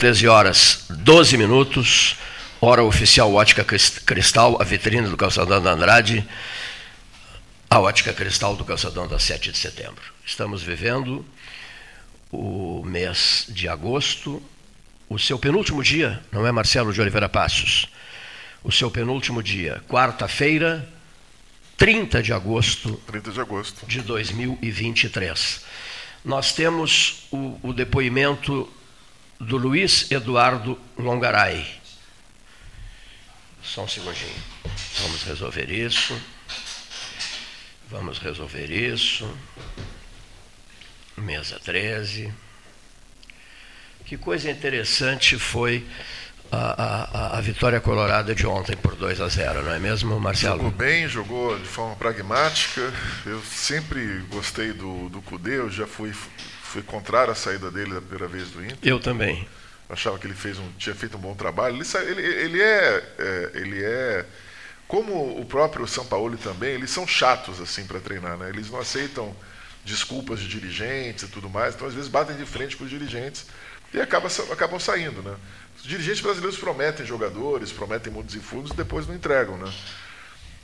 13 horas 12 minutos, hora oficial Ótica Cristal, a vitrine do Calçadão da Andrade, a Ótica Cristal do Calçadão da 7 de setembro. Estamos vivendo o mês de agosto, o seu penúltimo dia, não é Marcelo de Oliveira Passos? O seu penúltimo dia, quarta-feira, 30 de agosto, 30 de agosto de 2023. Nós temos o, o depoimento do Luiz Eduardo Longaray. Só um segundinho. Vamos resolver isso. Vamos resolver isso. Mesa 13. Que coisa interessante foi a, a, a, vitória colorada de ontem por 2 a 0, não é mesmo, Marcelo? Jogou bem, jogou de forma pragmática. Eu sempre gostei do, do Cudê, eu já fui fui contrário à saída dele da primeira vez do Inter. Eu também. Achava que ele fez um, tinha feito um bom trabalho. Ele, ele, ele é, é, ele é como o próprio São Paulo também, eles são chatos assim para treinar, né? Eles não aceitam desculpas de dirigentes e tudo mais, então às vezes batem de frente com os dirigentes e acabam, acabam saindo, né? Os dirigentes brasileiros prometem jogadores, prometem mundos e fundos e depois não entregam, né?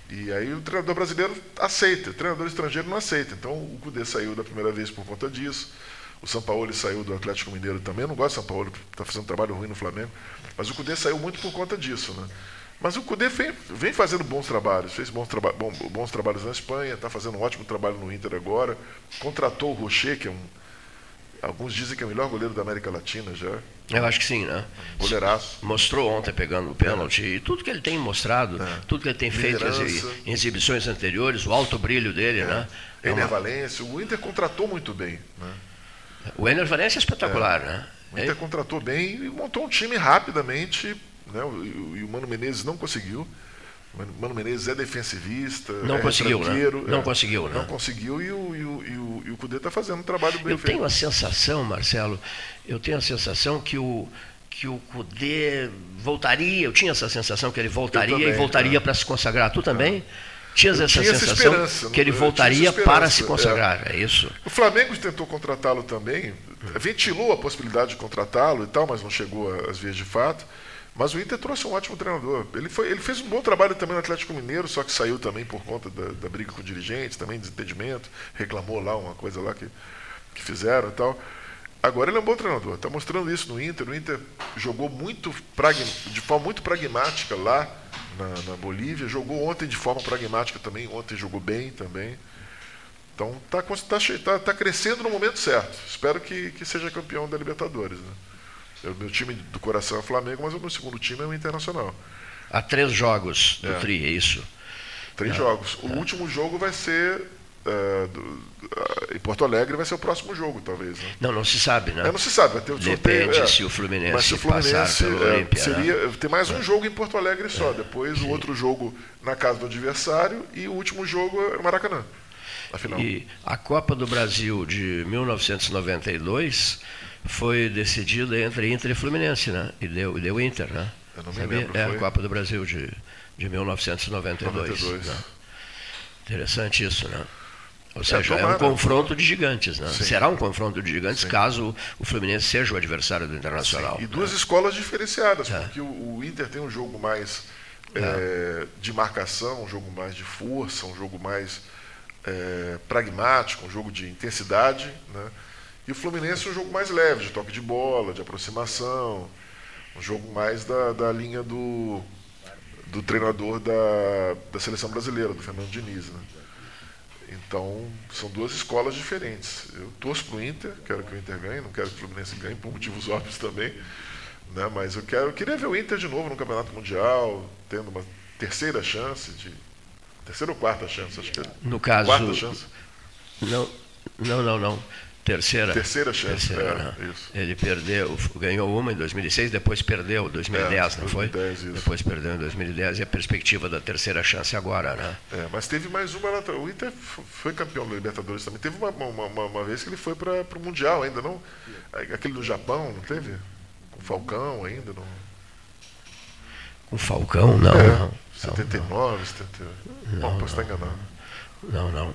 E aí o treinador brasileiro aceita, o treinador estrangeiro não aceita. Então o Cudê saiu da primeira vez por conta disso. O São Paulo saiu do Atlético Mineiro também. Eu não gosto do São Paulo, está fazendo um trabalho ruim no Flamengo. Mas o Cudê saiu muito por conta disso. Né? Mas o Cudê vem, vem fazendo bons trabalhos. Fez bons, traba bom, bons trabalhos na Espanha, está fazendo um ótimo trabalho no Inter agora. Contratou o Rocher, que é um. Alguns dizem que é o melhor goleiro da América Latina já. Eu acho que sim, né? Goleiraço. Mostrou ontem pegando o pênalti. É. E tudo que ele tem mostrado, é. tudo que ele tem feito em exibições anteriores, o alto brilho dele, é. né? É Ener Valência. O Inter contratou muito bem. Né? O Ener Valencia é espetacular, é. né? O Inter contratou bem e montou um time rapidamente. Né? E o Mano Menezes não conseguiu. O Mano Menezes é defensivista. Não é conseguiu, né? Não é, conseguiu, né? Não conseguiu e o, e o, e o, e o Cudê está fazendo um trabalho bem eu feito. Eu tenho a sensação, Marcelo, eu tenho a sensação que o, que o Cudê voltaria, eu tinha essa sensação que ele voltaria também, e voltaria para se consagrar. Tu também? Tinhas essa tinha sensação essa que ele voltaria para se consagrar, é, é isso? O Flamengo tentou contratá-lo também, ventilou a possibilidade de contratá-lo e tal, mas não chegou às vias de fato. Mas o Inter trouxe um ótimo treinador. Ele, foi, ele fez um bom trabalho também no Atlético Mineiro, só que saiu também por conta da, da briga com o dirigente, também desentendimento, reclamou lá uma coisa lá que, que fizeram e tal. Agora ele é um bom treinador, está mostrando isso no Inter. O Inter jogou muito de forma muito pragmática lá na, na, Bolívia, jogou ontem de forma pragmática também, ontem jogou bem também. Então está tá, tá, tá crescendo no momento certo. Espero que, que seja campeão da Libertadores. Né? O meu time do coração é o Flamengo, mas o meu segundo time é o Internacional. Há três jogos do é. Tri, é isso? Três é. jogos. O é. último jogo vai ser uh, do, uh, em Porto Alegre vai ser o próximo jogo, talvez. Né? Não, não se sabe, né? É, não se sabe. Vai ter Depende sorteio, se o Fluminense, mas se o Fluminense é, Olímpia. Seria, né? Tem mais um jogo em Porto Alegre só. Depois o outro jogo na casa do adversário e o último jogo é Maracanã. Afinal. E a Copa do Brasil de 1992 foi decidida entre Inter e Fluminense, né? E deu, e deu Inter, né? Eu não me Sabia? lembro. É a Copa do Brasil de, de 1992. 92. Né? Interessante isso, né? Ou seja, é, é um confronto de gigantes. Né? Será um confronto de gigantes Sim. caso o Fluminense seja o adversário do Internacional. Sim. E duas né? escolas diferenciadas, é. porque o, o, Inter tem um jogo mais é. é. de marcação, um jogo mais de força, um jogo mais é, pragmático, um jogo de intensidade. Né? E o Fluminense é um jogo mais leve, de toque de bola, de aproximação, um jogo mais da, da linha do, do treinador da, da seleção brasileira, do Fernando Diniz. Né? Então, são duas escolas diferentes. Eu torço para o Inter, quero que o Inter ganhe, não quero que o Fluminense ganhe, por motivos óbvios também. Né? Mas eu, quero, eu queria ver o Inter de novo no Campeonato Mundial, tendo uma terceira chance, de terceira ou quarta chance, acho que é. No caso. Quarta chance. Não, não, não, não. Terceira. Terceira chance. Terceira, é, né? Ele perdeu, ganhou uma em 2006, depois perdeu em 2010, é, não 2010, foi? Isso. Depois perdeu em 2010 e a perspectiva da terceira chance agora, né? É, mas teve mais uma. O Inter foi campeão da Libertadores também. Teve uma, uma, uma, uma vez que ele foi para o Mundial ainda, não? Aquele do Japão, não teve? Com o Falcão ainda, não? Com o Falcão, não. É, não 79, não. 78. Não, Bom, posso estar enganado. Não, não.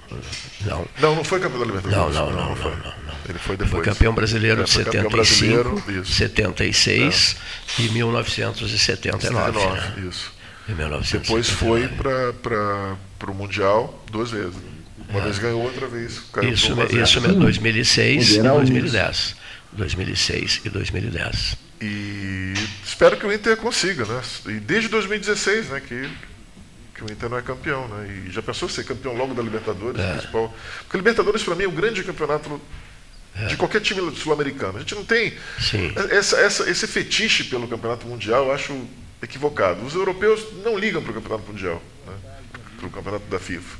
Não, não, não foi campeão da Libertadores. Não, não, não, não, não, não, Ele foi depois. Foi campeão brasileiro de 75, 76 é. e 1979. 79, né? Isso. Depois foi para o Mundial duas vezes. Uma é. vez ganhou, outra vez caiu Isso, isso mesmo, 2006 e 2010. 2006 e 2010. E espero que o Inter consiga, né? E desde 2016, né? Que, que o Inter não é campeão, né? E já pensou ser campeão logo da Libertadores, é. principal? Porque Libertadores para mim é o grande campeonato é. de qualquer time sul-americano. A gente não tem essa, essa, esse fetiche pelo campeonato mundial, eu acho equivocado. Os europeus não ligam para o campeonato mundial, né? para o campeonato da FIFA.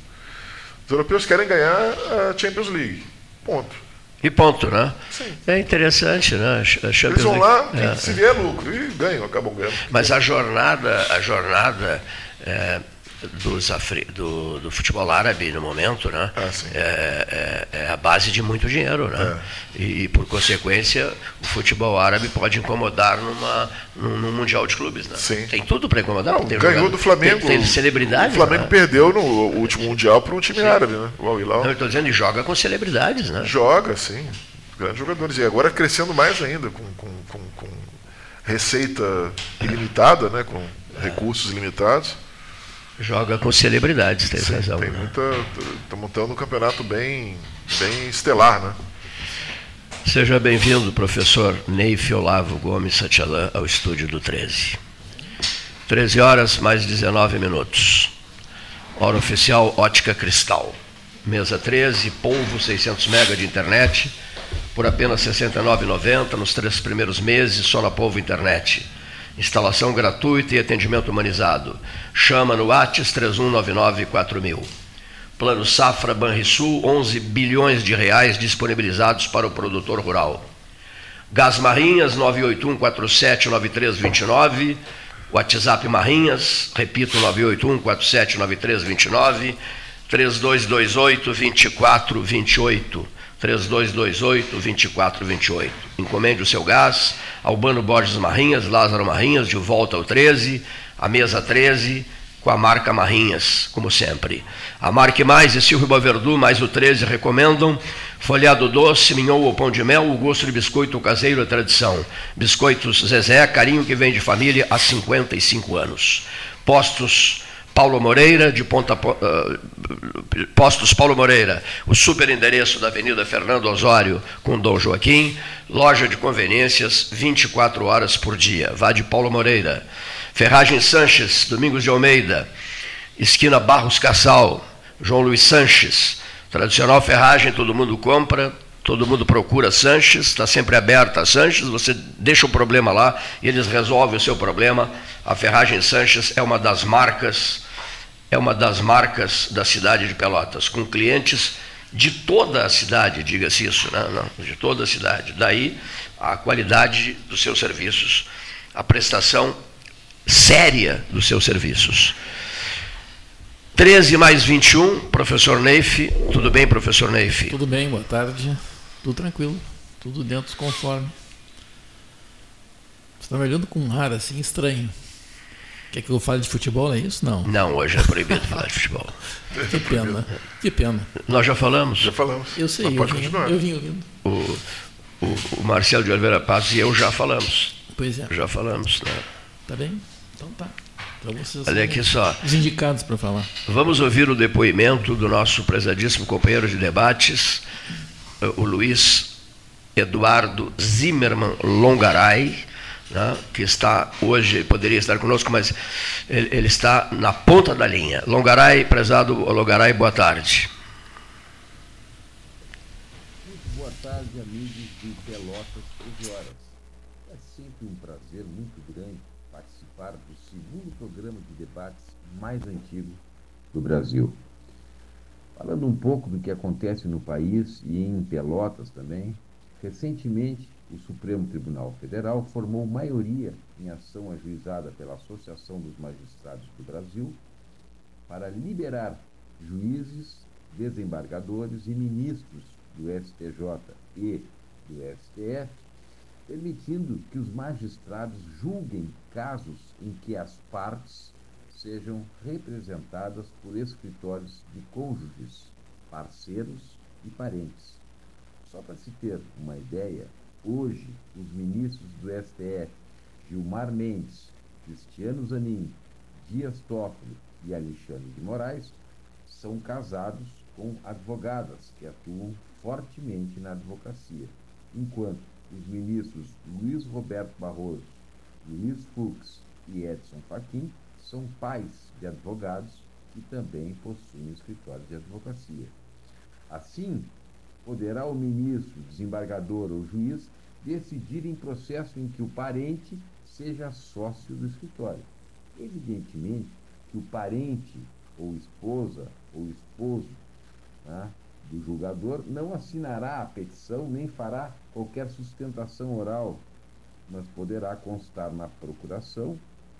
Os europeus querem ganhar a Champions League. Ponto. E ponto, né? Sim. É interessante, né? A Champions Eles vão lá, é. se vier lucro, e ganham, acabam ganhando. Mas a jornada, a jornada é, dos Afri, do, do, futebol árabe no momento, né? Ah, é, é, é, a base de muito dinheiro, né? É. E, e, por consequência o futebol árabe pode incomodar numa, num, num mundial de clubes, né? Sim. Tem tudo para incomodar. Não, ganhou jogador, do Flamengo. Tem, tem celebridades. O Flamengo né? perdeu no último mundial para um time sim. árabe, né? O Al eu estou dizendo e joga com celebridades, né? Joga, sim. Grandes jogadores e agora crescendo mais ainda com, com, com, com receita ilimitada, né? Com recursos limitados. Joga com celebridades, tem Sim, razão. Tem né? muita. Está montando um campeonato bem, bem estelar, né? Seja bem-vindo, professor Neif Olavo Gomes Satialã, ao estúdio do 13. 13 horas mais 19 minutos. Hora oficial Ótica Cristal. Mesa 13, polvo 600 MB de internet, por apenas R$ 69,90 nos três primeiros meses, só na Polvo Internet. Instalação gratuita e atendimento humanizado. Chama no ATS 31994000. Plano Safra Banrisul, 11 bilhões de reais disponibilizados para o produtor rural. Gás Marrinhas, 981479329. WhatsApp Marrinhas, repito, 981479329. 3228 2428. 3228-2428. Encomende o seu gás. Albano Borges Marrinhas, Lázaro Marrinhas, de volta ao 13, a mesa 13, com a marca Marrinhas, como sempre. A Marque Mais e Silvio Baverdu, mais o 13, recomendam folhado doce, mignon ou pão de mel, o gosto de biscoito caseiro é tradição. Biscoitos Zezé, carinho que vem de família há 55 anos. Postos Paulo Moreira, de Ponta uh, Postos Paulo Moreira, o super endereço da Avenida Fernando Osório com Dom Joaquim, loja de conveniências 24 horas por dia. Vá de Paulo Moreira. Ferragem Sanches, Domingos de Almeida, esquina Barros Cassal, João Luiz Sanches. Tradicional ferragem, todo mundo compra, todo mundo procura Sanches, está sempre aberta a Sanches, você deixa o problema lá e eles resolvem o seu problema. A Ferragem Sanches é uma das marcas, é uma das marcas da cidade de Pelotas, com clientes de toda a cidade, diga-se isso, né? Não, de toda a cidade. Daí a qualidade dos seus serviços, a prestação séria dos seus serviços. 13 mais 21, professor Neif. Tudo bem, professor Neif? Tudo bem, boa tarde. Tudo tranquilo, tudo dentro dos conforme. Você está me olhando com um ar assim estranho. Quer que eu fale de futebol, é isso? Não. Não, hoje é proibido falar de futebol. Que pena, que pena. Nós já falamos? Já falamos. Eu sei, eu vim, eu vim ouvindo. O, o, o, Marcelo de Oliveira Paz e eu já falamos. Pois é. Já falamos, né? Tá bem? Então tá. Então vocês Olha aqui só. Os indicados para falar. Vamos ouvir o depoimento do nosso prezadíssimo companheiro de debates, o Luiz Eduardo Zimmermann Longaray, né, que está hoje, poderia estar conosco, mas ele, ele, está na ponta da linha. Longaray, prezado Longaray, boa tarde. Muito boa tarde, amigos de Pelotas 13 horas. É sempre um prazer muito grande participar do segundo programa de debates mais antigo do Brasil. Falando um pouco do que acontece no país e em Pelotas também, recentemente o Supremo Tribunal Federal formou maioria em ação ajuizada pela Associação dos Magistrados do Brasil para liberar juízes, desembargadores e ministros do STJ e do STF, permitindo que os magistrados julguem casos em que as partes sejam representadas por escritórios de cônjuges, parceiros e parentes. Só para se ter uma ideia, hoje os ministros do STF, Gilmar Mendes, Cristiano Zanin, Dias Toffoli e Alexandre de Moraes, são casados com advogadas que atuam fortemente na advocacia, enquanto os ministros Luiz Roberto Barroso, Luiz Fux e Edson Fachin são pais de advogados que também possuem escritório de advocacia. Assim, poderá o ministro, desembargador ou juiz decidir em processo em que o parente seja sócio do escritório. Evidentemente que o parente ou esposa ou esposo né, do julgador não assinará a petição nem fará qualquer sustentação oral, mas poderá constar na procuração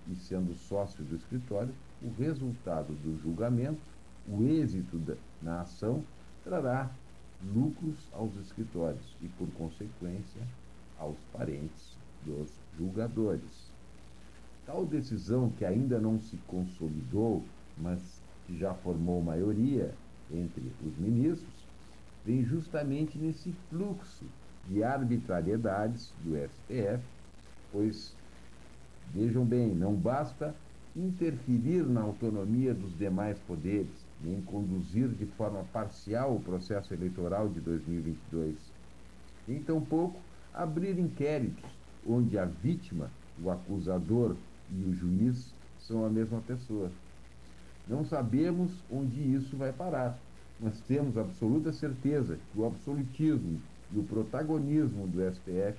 e sendo sócio do escritório, o resultado do julgamento, o êxito da, na ação, trará lucros aos escritórios e, por consequência, aos parentes dos julgadores. Tal decisão, que ainda não se consolidou, mas que já formou maioria entre os ministros, vem justamente nesse fluxo de arbitrariedades do STF, pois, vejam bem, não basta interferir na autonomia dos demais poderes, nem conduzir de forma parcial o processo eleitoral de 2022, nem tampouco abrir inquéritos onde a vítima, o acusador e o juiz são a mesma pessoa. Não sabemos onde isso vai parar, mas temos absoluta certeza que o absolutismo e o protagonismo do STF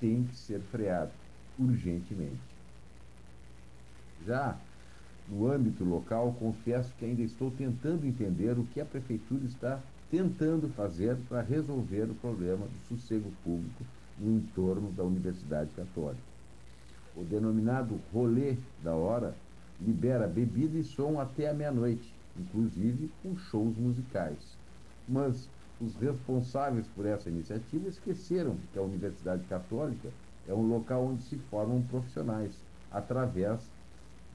têm que ser freado urgentemente. Já no âmbito local, confesso que ainda estou tentando entender o que a prefeitura está tentando fazer para resolver o problema do sossego público no entorno da Universidade Católica. O denominado rolê da hora libera bebida e som até a meia-noite, inclusive com shows musicais. Mas os responsáveis por essa iniciativa esqueceram que a Universidade Católica é um local onde se formam profissionais, através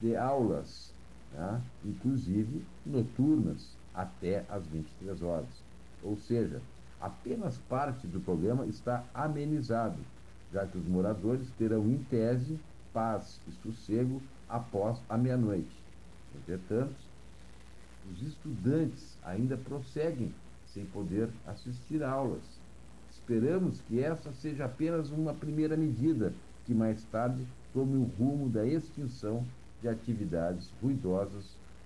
de aulas, né? inclusive noturnas, até às 23 horas. Ou seja, apenas parte do problema está amenizado, já que os moradores terão, em tese, paz e sossego após a meia-noite. Entretanto, os estudantes ainda prosseguem sem poder assistir aulas. Esperamos que essa seja apenas uma primeira medida, que mais tarde tome o rumo da extinção de atividades ruidosas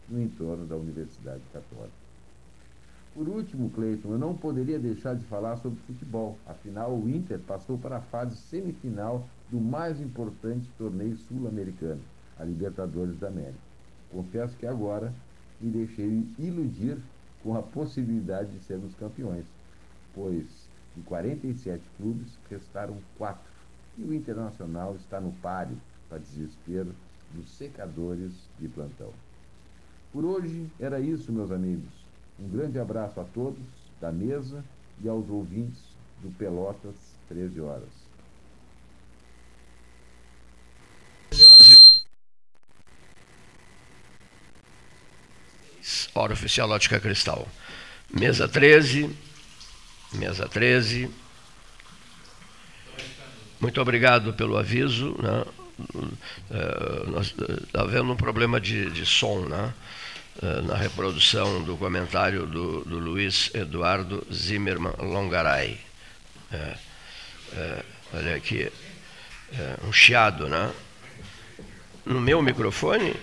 no entorno da Universidade Católica. Por último, Cleiton, eu não poderia deixar de falar sobre futebol. Afinal, o Inter passou para a fase semifinal do mais importante torneio sul-americano, a Libertadores da América. Confesso que agora me deixei iludir com a possibilidade de sermos campeões, pois de 47 clubes restaram quatro e o Internacional está no páreo, para desespero dos secadores de plantão. Por hoje era isso, meus amigos. Um grande abraço a todos da mesa e aos ouvintes do Pelotas 13 horas. Hora oficial Ótica Cristal. Mesa 13. Mesa 13. Muito obrigado pelo aviso. Né? Está havendo um problema de, de som né? na reprodução do comentário do, do Luiz Eduardo Zimmermann Longaray. É, é, olha aqui, é, um chiado, né? No meu microfone,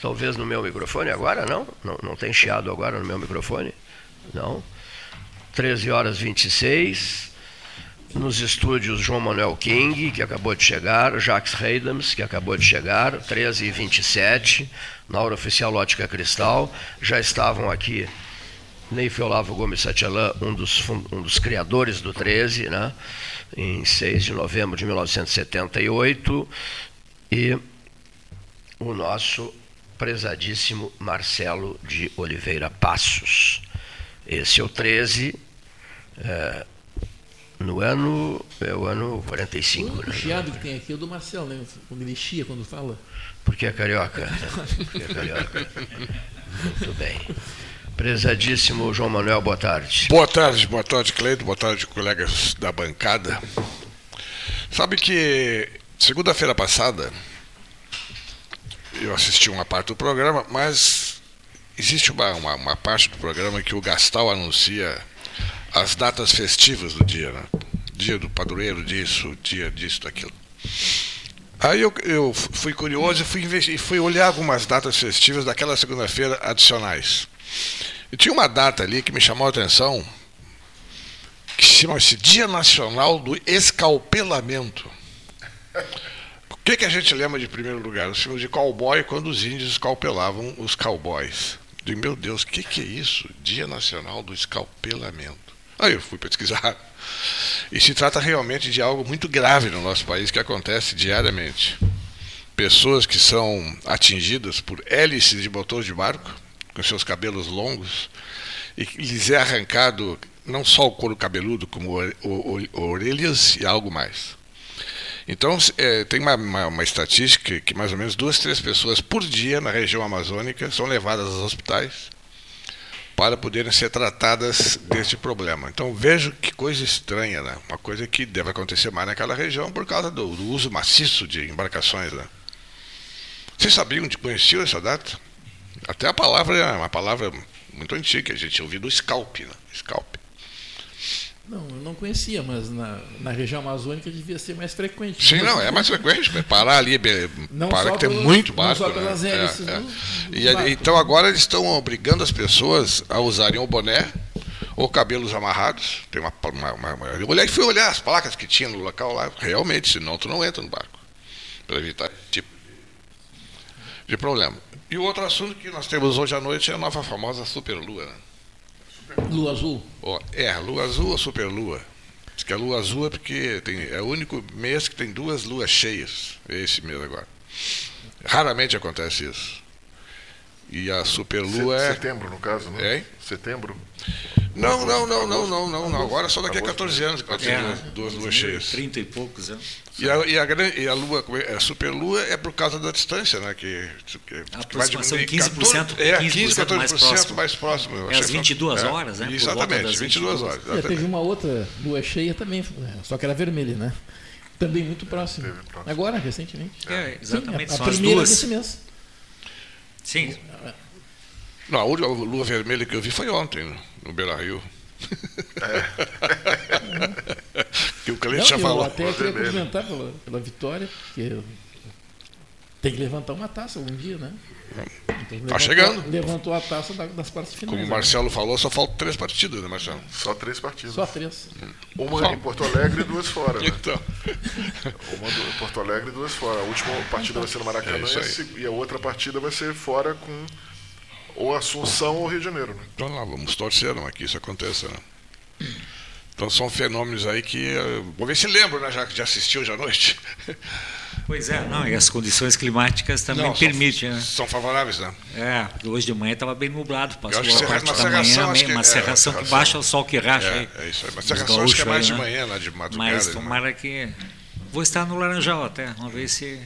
talvez no meu microfone agora, não? Não, não tem chiado agora no meu microfone? Não. 13 horas 26 nos estúdios João Manuel King, que acabou de chegar, Jacques Reidams, que acabou de chegar, 13 e 27 na hora oficial Lótica Cristal. Já estavam aqui Neif Olavo Gomes Satialan, um dos, um dos criadores do 13, né, em 6 de novembro de 1978, e o nosso prezadíssimo Marcelo de Oliveira Passos. Esse é o 13. É, No ano. É o ano 45. O né? chiado que tem aqui é o do Marcelo, né? Quando ele chia quando fala. Porque é carioca. Porque é carioca. Muito bem. Prezadíssimo João Manuel, boa tarde. Boa tarde, boa tarde, Cleito, boa tarde, colegas da bancada. Sabe que segunda-feira passada eu assisti uma parte do programa, mas existe uma, uma, uma parte do programa que o Gastal anuncia as datas festivas do dia, né? Dia do padroeiro disso, dia disso, daquilo. Aí eu, eu fui curioso e fui, fui olhar algumas datas festivas daquela segunda-feira adicionais. E tinha uma data ali que me chamou a atenção, que chama-se Dia Nacional do Escalpelamento. O que, que a gente lembra de primeiro lugar? Os filmes de cowboy quando os índios escalpelavam os cowboys. Digo, meu Deus, o que, que é isso? Dia Nacional do Escalpelamento. Aí eu fui pesquisar. E se trata realmente de algo muito grave no nosso país que acontece diariamente. Pessoas que são atingidas por hélices de motor de barco, com seus cabelos longos, e lhes é arrancado não só o couro cabeludo, como orelhas e algo mais. Então, eh, tem uma, uma- uma estatística que mais ou menos duas, três pessoas por dia na região amazônica são levadas aos hospitais para poderem ser tratadas deste problema. Então, vejo que coisa estranha, né? uma coisa que deve acontecer mais naquela região por causa do, do uso maciço de embarcações. Né? Vocês sabiam, conheciam essa data? Até a palavra é uma palavra muito antiga, a gente ouviu do scalp, né? Scalp. Não, eu não conhecia, mas na, na região amazônica devia ser mais frequente. Sim, não, é mais frequente, parar ali, be- Não só que tem pelos- muito não barco. só né? pelas É, hélices é. dos E então agora eles estão obrigando as pessoas a usarem o boné ou cabelos amarrados. Tem uma, uma, uma, uma- Eu olhei, fui olhar as placas que tinha no local lá, realmente, senão tu não entra no barco. Para evitar esse tipo de problema. E o outro assunto que nós temos hoje à noite é a nova famosa superlua. Né? Lua azul. Ó, é, lua azul ou superlua? Diz que a lua azul é porque tem, é o único mês que tem duas luas cheias. É esse mês agora. Raramente acontece isso. E a superlua Se- é. Setembro, no caso, né? Hein? Setembro. Não, não, não, não, não, não, não. Agora só daqui a 14 anos que vai ter É, duas, luas cheias. 30 e poucos anos. E a, e a, e a lua, é, a superlua é por causa da distância, né? Que, que, que vai aproximação, diminuir 15%, 14, é, 15, 15% 14% mais próximo. mais próximo. É às que- 22 horas, né? Exatamente, das 22 horas. É, teve exatamente. uma outra lua cheia também, só que era vermelha, né? Também muito próximo. Teve. Agora, recentemente. É, exatamente, Sim, a, a primeira duas. desse mês. Sim, Não, a última lua vermelha que eu vi foi ontem, no- no Beira Rio. que o cliente Não, já eu falou. até queria cumprimentar pela, pela vitória, porque tem que levantar uma taça algum dia, né? Então, levantou- chegando. Levantou a taça da- das quartas finais. Como o né? Marcelo falou, só faltam três partidas, né, Marcelo? Só três partidas. Só três. Uma Só. em Porto Alegre e duas fora, né? Então, Uma do- em Porto Alegre e duas fora. A última partida vai ser no É Maracanã se- e a outra partida vai ser fora com ou Assunção ou Rio de Janeiro. Né? então lá, vamos torcer não, que isso aconteça, né? Então são fenômenos aí que. eh, Vou ver se lembro, né? Já que já assistiu hoje à noite. pois é, não, e as condições climáticas também Não, são- permitem, né? São favoráveis, né? É, porque hoje de manhã estava bem nublado, passou acho que a parte da serração, manhã, acho que- uma é, serração que serração. baixa o sol que racha aí. É, é isso aí. Mas serração acho que é mais aí, de né? manhã, né? De madrugada. Mas né? tomara que. Vou estar no Laranjal até, vamos ver se.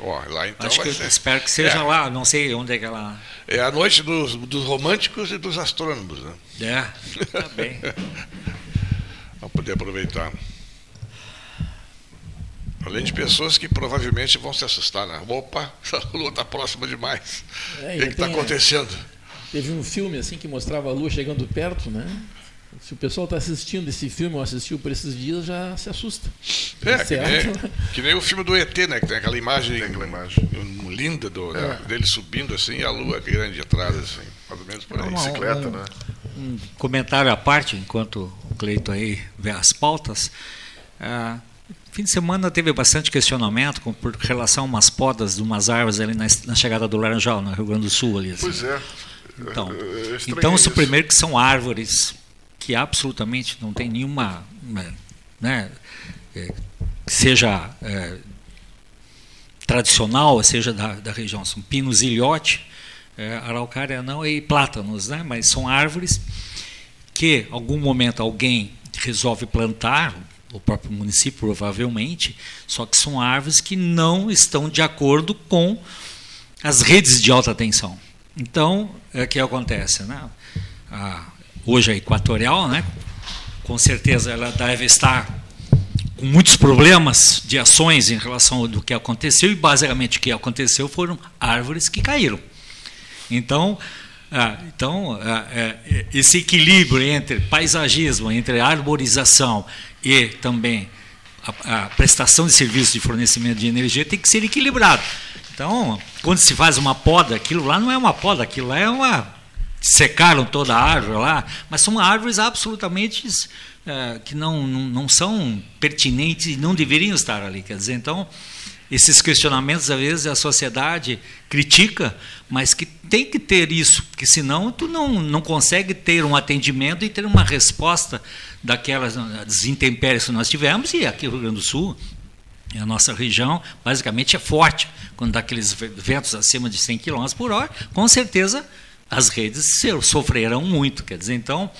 Ó, lá então Acho que ser. espero que seja É. lá, não sei onde é que ela. É a noite dos, dos românticos e dos astrônomos, né? É, tá bem. Vamos poder aproveitar. Além de pessoas que provavelmente vão se assustar, né? Opa, essa lua está próxima demais. É, o que está acontecendo? Teve um filme assim que mostrava a lua chegando perto, né? Se o pessoal está assistindo esse filme ou assistiu por esses dias, já se assusta. É, que Certo? nem, que nem o filme do ET, né? Que tem aquela imagem, Tem aquela imagem. linda do, É. da- dele subindo assim e a lua grande atrás, assim. Mais ou menos por aí. Uma- Bicicleta, um- né? um comentário à parte, enquanto o Cleito aí vê as pautas. Ah, fim de semana teve bastante questionamento com por relação a umas podas de umas árvores ali na, na chegada do Laranjal, no Rio Grande do Sul ali. assim. Pois é. Então, estranhei então isso. primeiro que são árvores que absolutamente não tem nenhuma, né, é, que seja é, tradicional, seja da, da região, são pinos ilhote, é, araucária não e plátanos, né, mas são árvores que algum momento alguém resolve plantar, o próprio município provavelmente, só que são árvores que não estão de acordo com as redes de alta tensão. Então, é que acontece, né? A, hoje a Equatorial, né? Com certeza ela deve estar com muitos problemas de ações em relação ao que aconteceu e basicamente o que aconteceu foram árvores que caíram. Então, ah, então, ah, é, esse equilíbrio entre paisagismo, entre arborização e também a, a, prestação de serviços de fornecimento de energia tem que ser equilibrado. Então, quando se faz uma poda, aquilo lá não é uma poda, aquilo lá é uma. Secaram toda a árvore lá, mas são árvores absolutamente é, que não, não, não são pertinentes e não deveriam estar ali. Quer dizer, então, esses questionamentos, às vezes, a sociedade critica, mas que tem que ter isso, porque senão tu não, não consegue ter um atendimento e ter uma resposta daquelas intempéries que nós tivemos, e aqui no Rio Grande do Sul, a nossa região, basicamente, é forte. Quando dá aqueles ventos acima de 100 km por hora, com certeza as redes sofrerão muito. Quer dizer, então,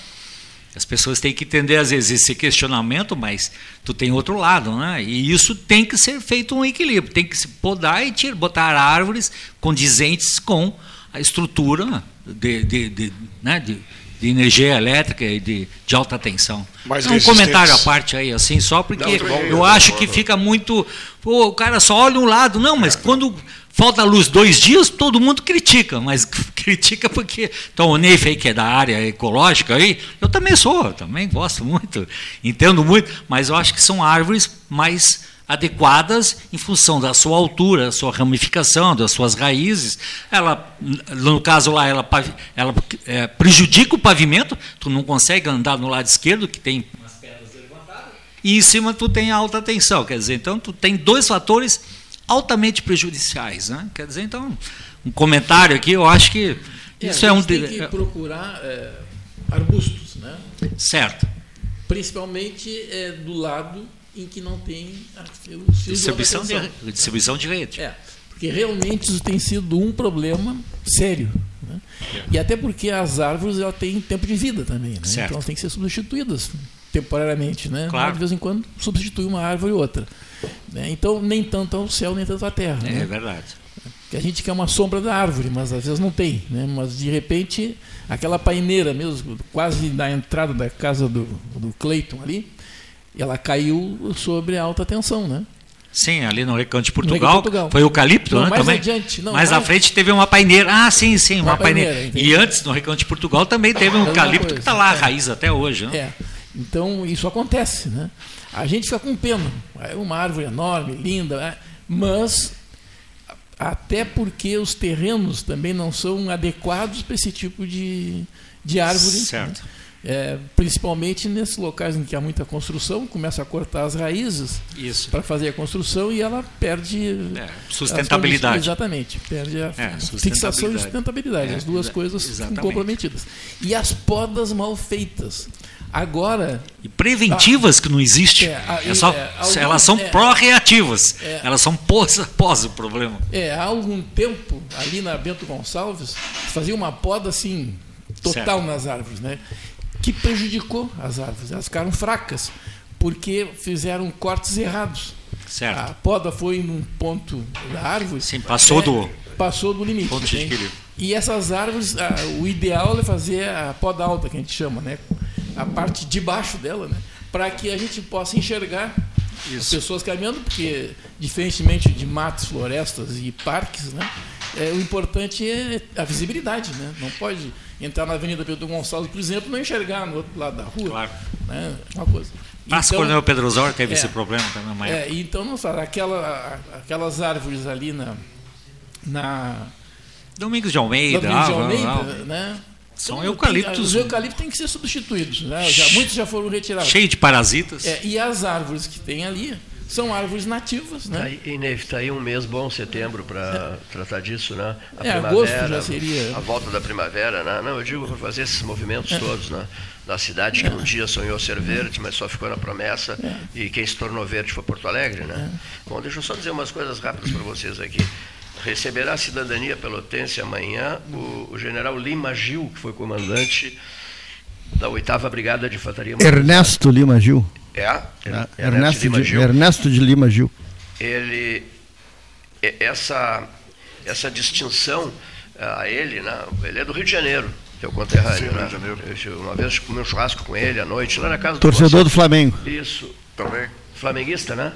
as pessoas têm que entender, às vezes, esse questionamento, mas tu tem outro lado, né? E isso tem que ser feito um equilíbrio, tem que se podar e tirar, botar árvores condizentes com a estrutura de, de, de, né? de, de energia elétrica e de, de alta tensão. Mais um comentário à parte aí, assim, só porque eu acho que fica muito. Pô, o cara só olha um lado. Não, mas quando Falta luz dois dias, todo mundo critica, mas critica porque. Então, o Neif aí, que é da área ecológica aí, eu também sou, também gosto muito, entendo muito, mas eu acho que são árvores mais adequadas em função da sua altura, da sua ramificação, das suas raízes. Ela, no caso lá, ela, ela é, prejudica o pavimento, tu não consegue andar no lado esquerdo, que tem umas pedras levantadas, e em cima tu tem alta tensão. Quer dizer, então tu tem dois fatores altamente prejudiciais. Né? Quer dizer, então, um comentário aqui, eu acho que é, isso é um. Tem que procurar é, arbustos, né? Certo. Principalmente é, do lado em que não tem o distribuição de, distribuição de rede. É, porque realmente isso tem sido um problema sério. Né? É. E até porque as árvores ela têm tempo de vida também. Né? Então elas têm que ser substituídas temporariamente. Né? Claro. De vez em quando substitui uma árvore ou outra. Né? Então, nem tanto ao céu, nem tanto à terra. É, né? verdade. Que a gente quer uma sombra da árvore, mas às vezes não tem. Né? Mas de repente, aquela paineira mesmo, quase na entrada da casa do, do Cleiton ali, ela caiu sobre a alta tensão, né? Sim, ali no Recanto de Portugal, Portugal. foi eucalipto, não, né? Mais também. adiante, não, mais, mais à frente teve uma paineira. Ah, sim, sim, uma, uma paineira. paineira e antes, no Recanto de Portugal, também teve um eucalipto que está lá, a é. raiz até hoje. Né? É. Então, isso acontece, né? A gente fica com pena. É uma árvore enorme, linda, né? mas até porque os terrenos também não são adequados para esse tipo de, de árvore. Né? Certo. Né? É, principalmente nesses locais em que há muita construção, começa a cortar as raízes para fazer a construção e ela perde é, sustentabilidade. Exatamente, perde a é, fixação e sustentabilidade, as duas coisas exatamente. comprometidas. E as podas mal feitas. Agora. E preventivas a, que não existe. É, é só, é, algum, elas são é, pró-reativas. É. elas são pós, pós o problema. É, há algum tempo, ali na Bento Gonçalves, fazia uma poda assim, total certo. nas árvores, né? Que prejudicou as árvores. Elas ficaram fracas, porque fizeram cortes errados. Certo. A poda foi num ponto da árvore. Sim, passou do. Passou do limite. Ponto de equilíbrio. E essas árvores, o ideal é fazer a poda alta, que a gente chama, né? A parte de baixo dela, né? para que a gente possa enxergar Isso. as pessoas caminhando, porque, diferentemente de matos, florestas e parques, né? É, o importante é a visibilidade. Né? Não pode entrar na Avenida Pedro Gonçalves, por exemplo, e não enxergar no outro lado da rua. Claro. Né? Uma coisa. Mas então, o Pedro Osório teve é, esse problema também. É, então, não sabe, aquela, aquelas árvores ali na, na Domingos de Almeida, Domingos de Almeida, ah, né? São eucaliptos. Tem, os eucaliptos têm que ser substituídos. Né? Já, muitos já foram retirados. Cheio de parasitas. É, e as árvores que tem ali são árvores nativas. Né? Tá e está aí um mês bom, setembro, para é. tratar disso. Né? A é, agosto já seria. A volta da primavera. Né? Não, eu digo para fazer esses movimentos é. todos. Né? Da cidade que é. um dia sonhou ser verde, mas só ficou na promessa. É. E quem se tornou verde foi Porto Alegre. Né? É. Bom, deixa eu só dizer umas coisas rápidas para vocês aqui. Receberá a cidadania pelotense amanhã o, o, general Lima Gil, que foi comandante da oitava Brigada de Infantaria Ernesto Lima Gil. É, É, Ernesto, Ernesto, Lima de, Gil. Ernesto de Lima Gil. ele essa essa distinção a ele, né? Ele é do Rio de Janeiro, teu conterrâneo, Sim, né? Rio de Janeiro. Eu, uma vez comi um churrasco com ele à noite lá na casa Torcedor do do Flamengo. Isso, Também. flamenguista, né?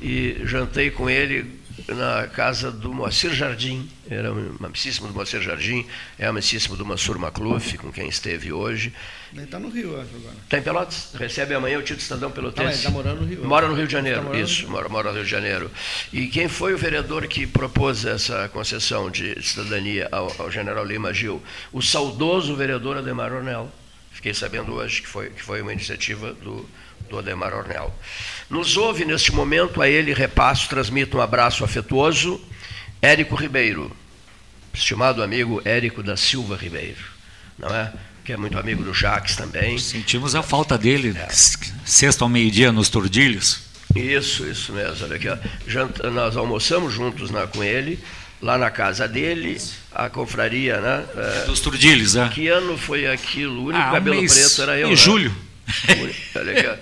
E jantei com ele na casa do Moacir Jardim, era um amicíssimo do Moacir Jardim, é amicíssimo do Mansur Macluf, com quem esteve hoje. Ele está no Rio, acho, agora. Está em Pelotas, recebe amanhã o título de cidadão pelotense. Ah, ele tá morando no Rio. Mora no Rio de Janeiro, Tá isso, mora, mora no Rio de Janeiro. E quem foi o vereador que propôs essa concessão de cidadania ao, ao general Lima Gil? O saudoso vereador Ademar Ornel. Fiquei sabendo hoje que foi, que foi uma iniciativa do, do Ademar Ornel. Nos ouve neste momento, a ele repasso, transmito um abraço afetuoso, Érico Ribeiro, estimado amigo Érico da Silva Ribeiro, não é? Que é muito amigo do Jacques também. Sentimos a falta dele, sexta ao meio-dia nos Tordilhos. Isso, isso mesmo. Olha aqui. Janta- nós almoçamos juntos né, com ele, lá na casa dele, a confraria, né? é, Dos Tordilhos, né? que ano foi aquilo? O único Ah, cabelo mês- preto era eu. Em né? julho. Ó.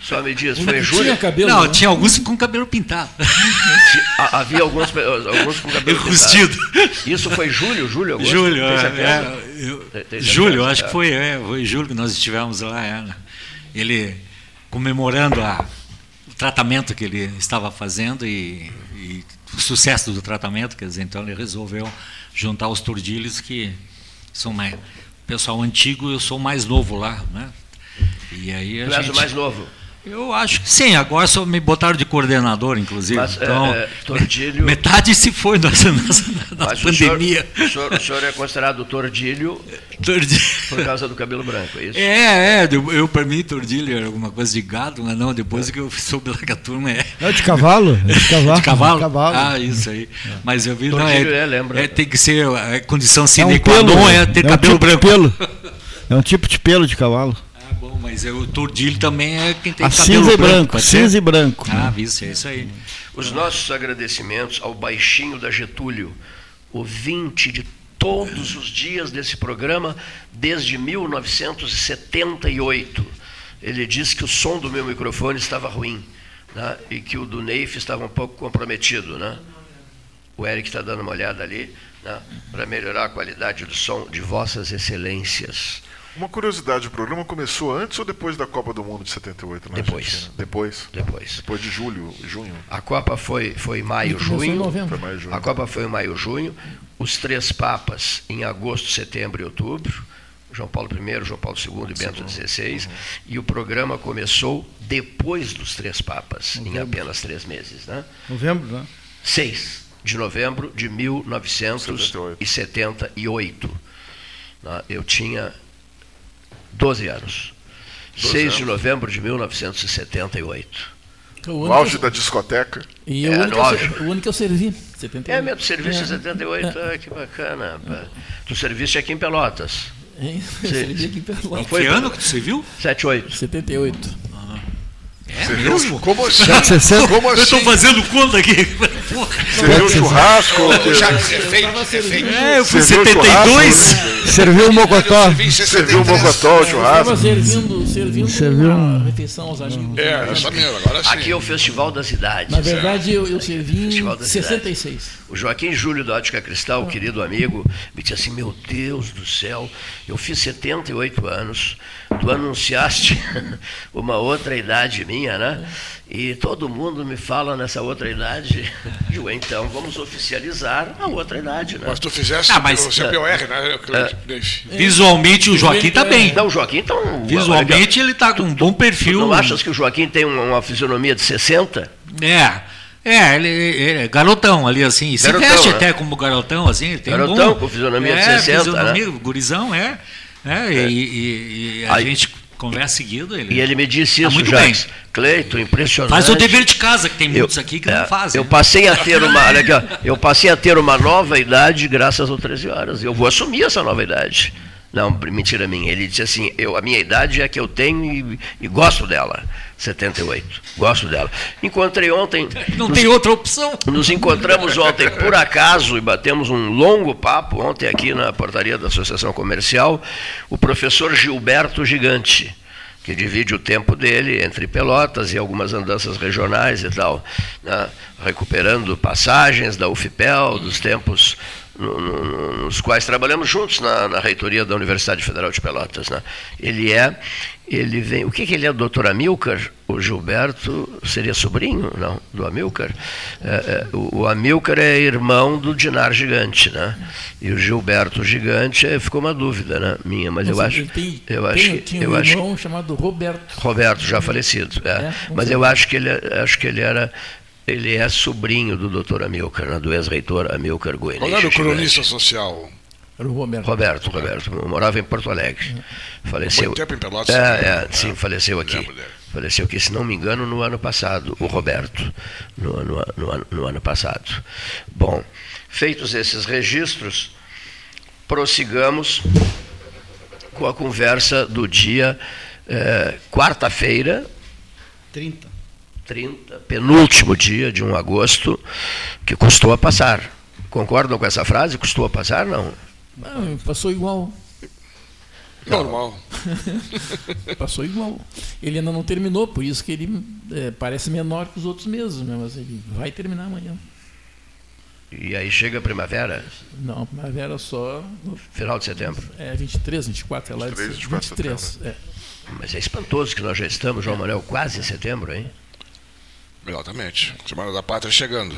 Só me diz, foi em não julho? tinha cabelo. Não, né? tinha alguns com cabelo pintado. Ha- Havia alguns, alguns com cabelo Enrustido. pintado. Isso foi julho, julho, agosto? Julho, é, é, eu- Tem- julho, acho que foi, é, foi julho que nós estivemos lá. é. Ele comemorando a- o tratamento que ele estava fazendo e, e o sucesso do tratamento, quer dizer, então ele resolveu juntar os tordilhos que são mais pessoal antigo, eu sou mais novo lá, né? E aí a Tu és o gente, mais novo. eu acho que sim, agora só me botaram de coordenador, inclusive. Mas, é, então, é, Tordilho- metade se foi senhor, pandemia. o, senhor, o senhor é considerado tordilho Tordilho. por causa do cabelo branco, é isso? É, é, eu, eu para mim tordilho era alguma coisa de gado, mas não, depois que eu soube lá que a turma é É de cavalo? É de cavalo. de cavalo. cavalo. Ah, isso aí. Mas eu vi, não, Tordilho é, é, lembra. é, tem que ser, a condição É sine um qua pelo. non é ter um cabelo tipo de branco. pelo. É um tipo de pelo de cavalo. Mas eu, o tordilho também é quem tem A cabelo cinza e branco. branco. pode Cinza ser? e branco. Ah, visto, é isso aí. Os nossos agradecimentos ao baixinho da Getúlio, ouvinte de todos os dias desse programa desde 1978. Ele disse que o som do meu microfone estava ruim né, e que o do Neif estava um pouco comprometido. Né? O Eric está dando uma olhada ali né, para melhorar a qualidade do som de Vossas Excelências. Uma curiosidade, o programa começou antes ou depois da Copa do Mundo de 78 na Depois. Argentina? Depois. Depois. Depois de julho, junho. A Copa foi, foi maio, Começou em junho. novembro. Foi mais junho. A Copa foi em maio, junho. Os três papas em agosto, setembro e outubro. João Paulo I, João Paulo II e Bento XVI. E o programa começou depois dos três papas, em apenas três meses. Né? Novembro, né? 6 de novembro de 1978. Né? Eu tinha 12 anos. 6 de novembro de 1978. O O único- auge da discoteca. E É, o, único eu, o único que eu servi. 78. É, meu serviço em É. 78, ah, que bacana. rapaz. Tu serviste aqui em Pelotas. Hein? Eu servi aqui em Pelotas. Foi que ano que você viu? 78. 78. É Você viu? mesmo? Como assim? 60. Como Eu estou assim? fazendo conta aqui. Você viu o churrasco? É, eu fui Você viu o 72. churrasco? Serviu o Mocotó. Você viu o Mocotó, o Estava churrasco? servindo, servindo Serviu uma um- refeição aos amigos. É, essa mesmo, agora sim. Aqui é o Festival das Idades. Na verdade, eu, eu servi em da 66. O Joaquim Júlio da Ótica Cristal, querido amigo, me disse assim: Meu Deus do céu, eu fiz 78 anos, tu anunciaste uma outra idade minha, né? E todo mundo me fala nessa outra idade. Digo, então vamos oficializar a outra idade, né? Mas tu fizesse Ah, mas- pelo CPOR, né? Cleide? Visualmente o Joaquim está bem. Não, o Joaquim, então. Visualmente ele está com um bom Tu perfil. não achas que o Joaquim tem uma, uma fisionomia de 60? É. É, ele, ele é garotão ali, assim. Se Garotão, veste né? até como garotão, assim. Tem um Garotão, bom, com fisionomia de é, 60, Fisionomia, gurizão, é. É, E, e- e a Aí- gente conversa seguido. Ele, E ele me disse Tá isso, muito Jacques. bem. Cleito, impressionante. faz o dever de casa, que tem muitos aqui que é, não fazem. Eu passei a ter uma, olha aqui, ó, eu passei a ter uma nova idade graças ao 13 horas. Eu vou assumir essa nova idade. Não, mentira minha. Ele disse assim, eu, a minha idade é a que eu tenho e, e gosto dela. 78. Gosto dela. Encontrei ontem. Não nos- tem outra opção. nos encontramos ontem por acaso e batemos um longo papo ontem aqui na portaria da Associação Comercial, o professor Gilberto Gigante, que divide o tempo dele entre Pelotas e algumas andanças regionais e tal, né, recuperando passagens da UFPEL, dos tempos no- no- no- nos quais trabalhamos juntos na, na reitoria da Universidade Federal de Pelotas. Né. Ele é, ele vem, o que, que ele é, doutor Amilcar? O Gilberto seria sobrinho, não, do Amilcar? É, é, o, o Amilcar é irmão do Dinar Gigante, né? E o Gilberto Gigante, é, ficou uma dúvida, né, minha, mas eu acho, tem, eu tem- acho, que- tinha eu um acho irmão chamado Roberto. Roberto, já falecido. é. É, Mas eu acho que ele, acho que ele era. Ele é sobrinho do doutor Amilcar, né, do ex-reitor Amilcar Goiânia. Qual era o cronista social? Era o Roberto. Roberto, Roberto. Eu morava em Porto Alegre. Faleceu. Muito tempo em Pelotas. É, também, é, né? sim, faleceu aqui. Faleceu aqui, se não me engano, no ano passado, o Roberto, no, ano- no ano- no ano passado. Bom, feitos esses registros, prossigamos com a conversa do dia eh, quarta-feira, 30. 30, penúltimo dia de 1 de agosto, que custou a passar. Concordam com essa frase? Custou a passar? Não. Ah, passou igual. Normal. Passou igual. Ele ainda não terminou, por isso que ele é, parece menor que os outros meses, né? mas ele vai terminar amanhã. E aí chega a primavera, Não, a primavera só no- final de setembro. é 23, 24, é lá de 23, 24 de 23. É. Mas é espantoso que nós já estamos, João Manuel, quase em setembro, hein? Exatamente. Semana da Pátria chegando.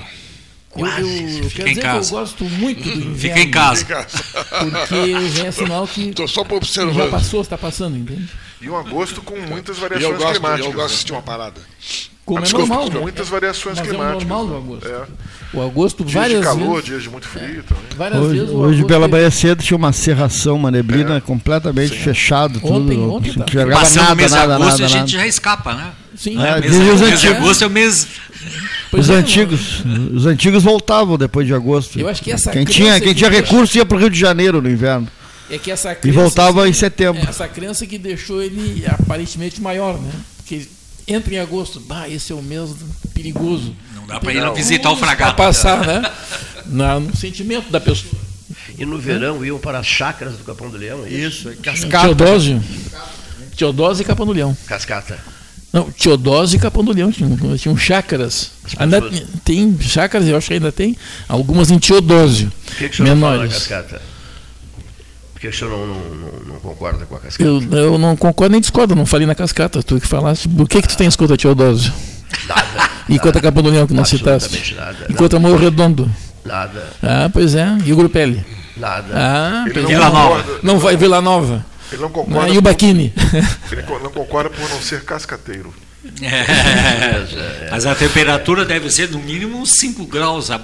Eu, Quase. eu, eu quero em dizer casa. que eu gosto muito do inverno. Fica em casa. Porque já é sinal que Estou só já passou, está passando, entende? E um agosto com muitas E variações eu gosto, climáticas. eu gosto de né? assistir uma parada. Como Ah, é desculpa, normal. com né? muitas variações Mas é o climáticas. normal do né? agosto. É. O agosto, Dias várias de calor, vezes. dias de muito frio também. Várias Hoje, vezes o hoje ele- manhã cedo tinha uma serração, uma neblina completamente fechado, tudo. Ontem- não ontem tá. enxergava Passando o nada, mês de nada, agosto, nada, a gente nada. já escapa, né? Sim, É, é, diz os mês de antigos. agosto é o mês. Pois Os é, antigos, os antigos voltavam depois de agosto. Eu acho que essa quem crença tinha, quem que tinha recurso ia para o Rio de Janeiro no inverno É que essa e voltava assim, em setembro. é essa crença que deixou ele aparentemente maior, né? Porque entra em agosto, bah, esse é o mês perigoso. Não dá para ir não visitar o Para fragata. passar, né? Na, no sentimento da pessoa. E no verão iam para as chácaras do Capão do Leão, é isso? Isso, cascata. Teodósio. Teodósio e Capão do Leão. Cascata. Não, Teodósio e Capão do Leão tinham, tinham chácaras. As Ainda tem chácaras, eu acho que ainda tem, algumas em Teodósio. Por que, que o senhor não fala na menores. cascata? Por que o senhor não, não, não, concorda com a cascata? Eu, eu não concordo nem discordo, não falei na cascata, tu que falaste. O que que tu tem escuta, Teodósio? Nada. E quanto a Capão do Leão que não citaste? Nada. E quanto a Morro Redondo? Nada, Ah, pois é. E o Grupelli? nada. Ah, não é. Vila Nova. Não vai Vila Nova. Ele não Ah, concorda, e o por, Baquini? ele co- não concorda por não ser cascateiro. É. Mas a temperatura deve ser no mínimo uns 5 graus a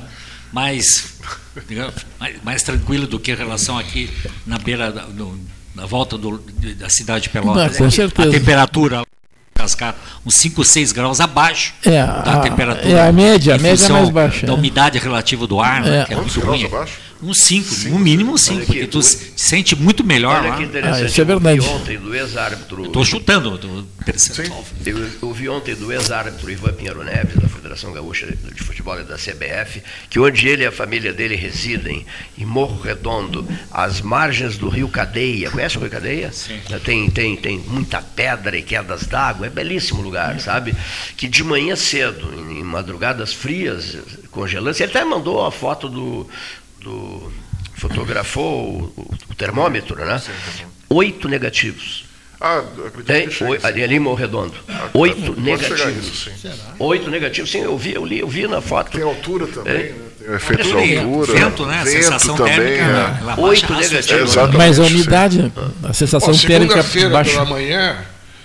mais, digamos, mais, mais tranquila do que em relação aqui na beira, da, no- na volta do- da cidade de Pelotas. Ah, com certeza. A temperatura cascata, uns 5, 6 graus abaixo É, da a, temperatura. é a média, a média é mais baixa. Da é. umidade relativa do ar, né, É. que é Quantos muito graus ruim. abaixo? Uns 5, no mínimo 5, Olha porque aqui, tu se sente muito melhor Olha lá. que interessante. Ah, isso é eu ouvi verdade. ontem do ex-árbitro. Estou chutando o percentual. Eu ouvi ontem do ex-árbitro Ivan Pinheiro Neves, da Federação Gaúcha de Futebol e da CBF, que onde ele e a família dele residem, em Morro Redondo, às margens do Rio Cadeia. Conhece o Rio Cadeia? Sim. Tem, tem, tem muita pedra e quedas d'água, é belíssimo lugar, sabe? Que de manhã cedo, em, em madrugadas frias, congelantes, ele até mandou a foto do. Do fotografou o, o termômetro, né? Oito negativos. Ah, eu acredito Tem, que chegue, sim. ali ali em Morro Redondo. Ah, Oito pode chegar negativos. isso, sim. Oito negativos, sim, eu vi, eu li, eu vi na foto. Tem altura também, É. né? Tem o efeito de Tem altura. vento, né? A sensação também, térmica, é. ela Oito negativos. Exatamente. Mas a sim. umidade, a sensação Ó, térmica Segunda-feira baixa. pela manhã,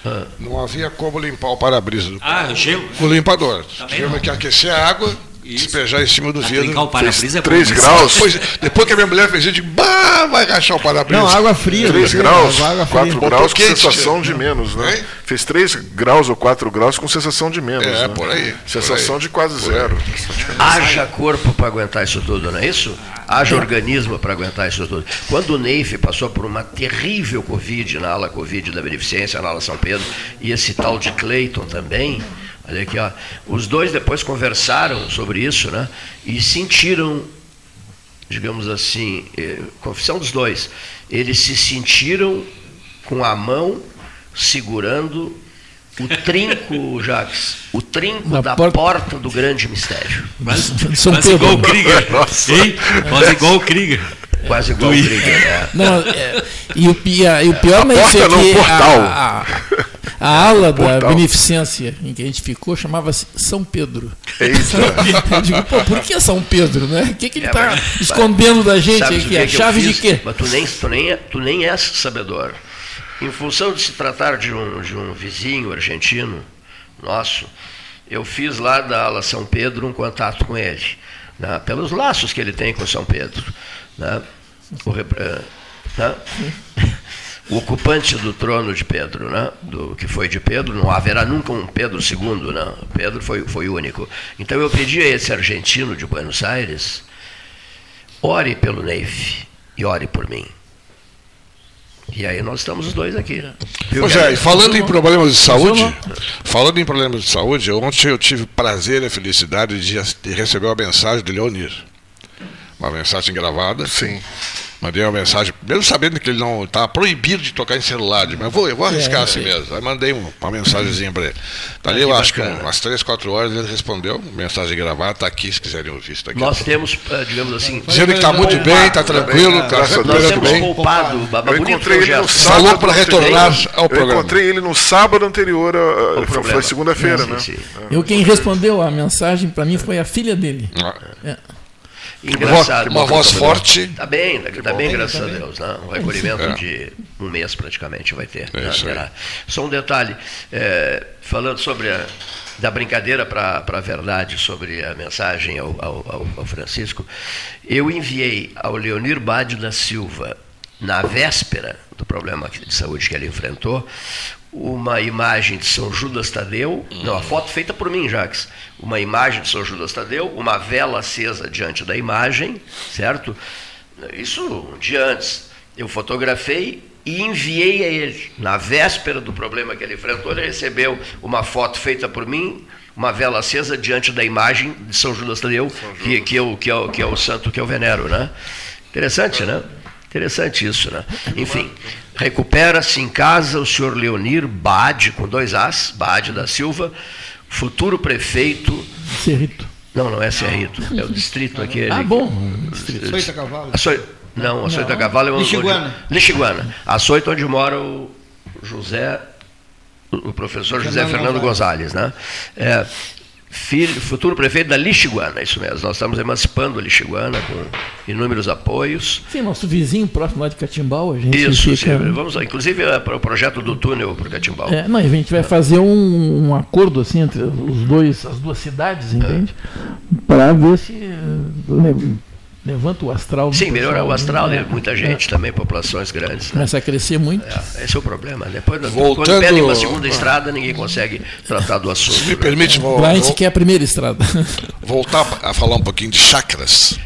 Ah. não havia como limpar o para-brisa. do Ah, gelo. O limpador. Também Tivemos que aquecer a água despejar em cima do vidro. o para-brisa é bom, 3 né? graus, Depois, depois que a minha mulher fez isso, eu digo, bah, vai rachar o para-brisa. Não, água fria. 3 né? graus, Água fria. 4 Botou graus com sensação de menos, né? Fez 3 graus ou 4 graus com sensação de menos. É, né? por aí, Sensação por aí. de quase zero. Haja corpo para aguentar isso tudo, não é isso? Haja organismo para aguentar isso tudo. Quando o Neif passou por uma terrível Covid na ala Covid da Beneficência, na ala São Pedro, e esse tal de Cleiton também, olha aqui, ó, os dois depois conversaram sobre isso, né? E sentiram, digamos assim, eh, confissão dos dois, eles se sentiram com a mão segurando o trinco, Jacques, o trinco Da da, porta- porta do grande mistério. Quase, São quase Pedro. igual o Krieger. Nossa. Hein? Quase igual o Krieger. Quase igual o Krieger, é. Não, é, e, o, a- e o pior não é porta é não, que portal. a, a, a ala da beneficência em que a gente ficou chamava-se São Pedro. Eita. Eu digo, pô, por que São Pedro, né? O que, que ele É, está mas- escondendo da gente aqui? A chave de quê? Mas tu nem, tu, nem, é- tu nem és sabedor. Em função de se tratar de um, de um vizinho argentino nosso, eu fiz lá da ala São Pedro um contato com ele, né, pelos laços que ele tem com São Pedro. né, o, né, o ocupante do trono de Pedro, né, do que foi de Pedro, não haverá nunca um Pedro II, né, Pedro foi, foi único. Então eu pedi a esse argentino de Buenos Aires, ore pelo Neif e ore por mim. E aí nós estamos os dois aqui. né? Pois é, e falando em problemas de saúde, falando em problemas de saúde, ontem eu tive o prazer e a felicidade de de receber uma mensagem do Leonir. Uma mensagem gravada. Sim. Mandei uma mensagem, mesmo sabendo que ele não estava proibido de tocar em celular, mas vou, eu vou arriscar É, assim sim. mesmo. Aí mandei um- uma mensagenzinha para ele. Dali Ah, eu acho que umas 3, 4 horas ele respondeu, mensagem gravada, está aqui se quiserem ouvir isso daqui. Nós temos, eh, digamos assim, Dizendo que está muito bem, está tranquilo, está nós recuperando temos bem. poupado. Eu encontrei ele no sábado. Falou para retornar ao Eu programa. encontrei ele no sábado anterior, a- a- foi, foi segunda-feira, Sim, né? sim. Eu quem respondeu a mensagem para mim foi a filha dele. Ah, É. Engraçado. Uma voz forte. Está bem, está bem, graças a Deus. Né? Um recolhimento É. de um mês praticamente vai ter. É né? Terá. Só um detalhe, é, falando sobre a, da brincadeira para a verdade sobre a mensagem ao, ao- ao- ao Francisco, eu enviei ao Leonir Bade da Silva, na véspera do problema de saúde que ele enfrentou, uma imagem de São Judas Tadeu, não, a foto feita por mim, Jacques, uma imagem de São Judas Tadeu, uma vela acesa diante da imagem, certo? Isso um dia antes. Eu fotografei e enviei a ele. Na véspera do problema que ele enfrentou, ele recebeu uma foto feita por mim, uma vela acesa diante da imagem de São Judas Tadeu, que, que, eu, que, é o, que é o santo que eu venero, né? Interessante, né? Interessante isso, né? Enfim, recupera-se em casa o senhor Leonir Bade, com dois As, Bade da Silva, futuro prefeito. Cerrito. Não, não é Cerrito, é o distrito aquele. Ah, bom. Açoita cavalo. Açoi- Não, Açoita Cavalo é onde. Lixiguana. onde- Lixiguana. Açoita onde mora o José, o professor José Fernando Fernando Gonzalez, né? É, filho, futuro prefeito da Lixiguana, isso mesmo. Nós estamos emancipando a Lixiguana com inúmeros apoios. Sim, nosso vizinho próximo lá de Catimbau, a gente Isso, fica... sim, vamos. Inclusive é para o projeto do túnel para o Catimbau. É, não, a gente vai fazer um, um acordo assim entre os dois, as duas cidades, entende? Para ver se eh, le- levanta o astral. Sim, melhorar pessoal, o astral, né? né? muita gente também, populações grandes. Né? Começa a crescer muito. É, esse é o problema. Depois, Voltando- quando pedem uma segunda estrada, ninguém consegue tratar do assunto. Se me permite, vou, Lá a gente vou quer a primeira estrada. voltar a falar um pouquinho de chakras.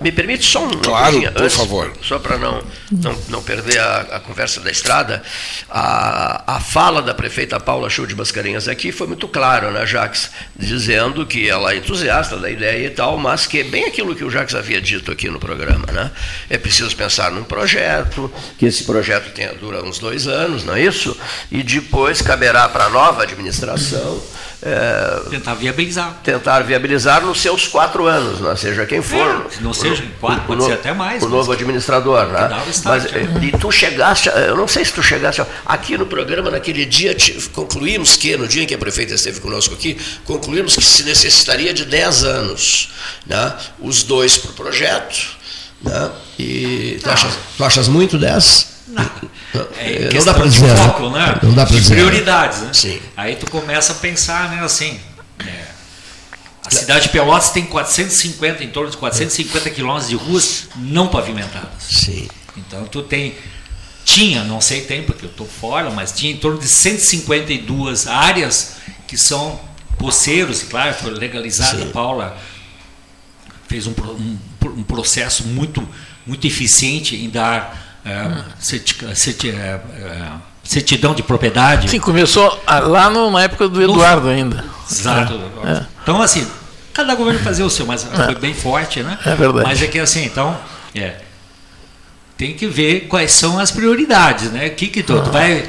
Me permite só um Claro, por favor. Só para não, não, não perder a, a conversa da estrada. A, a fala da prefeita Paula Show de Mascarenhas aqui foi muito clara, né, Jax? Dizendo que ela é entusiasta da ideia e tal, mas que é bem aquilo que o Jax havia dito aqui no programa, né? É preciso pensar num projeto, que esse projeto tenha, dura uns dois anos, não é isso? E depois caberá para a nova administração. É, Tentar viabilizar. tentar viabilizar nos seus quatro anos, né? seja quem for. É, não seja quatro, pode no- ser até mais, O novo administrador, né? o start, Mas, eh, e tu chegaste, eu não sei se tu chegaste, aqui no programa, naquele dia, concluímos que, no dia em que a prefeita esteve conosco aqui, concluímos que se necessitaria de 10 anos, né? Os dois para o projeto, né? E tu achas, tu achas muito 10? É não dá para de dizer, né? foco, né? Não dá De dizer. Prioridades, né? Sim. Aí tu começa a pensar, né, assim, é, a A cidade de Pelotas tem 450, em torno de 450 quilômetros de ruas não pavimentadas. Sim. Então tu tem, tinha, não sei tem porque eu estou fora, mas tinha em torno de 152 áreas que são poceiros, e claro, foi legalizada. Sim. Paula fez um, um, um processo muito, muito eficiente em dar certi- eh, eh, certidão de propriedade. Sim, começou ah, lá na época do Eduardo ainda. Exato. É. Então, assim, cada governo fazia o seu, mas foi bem forte, né? É verdade. Mas é que assim, então, é, tem que ver quais são as prioridades, né? O que que tu, tu vai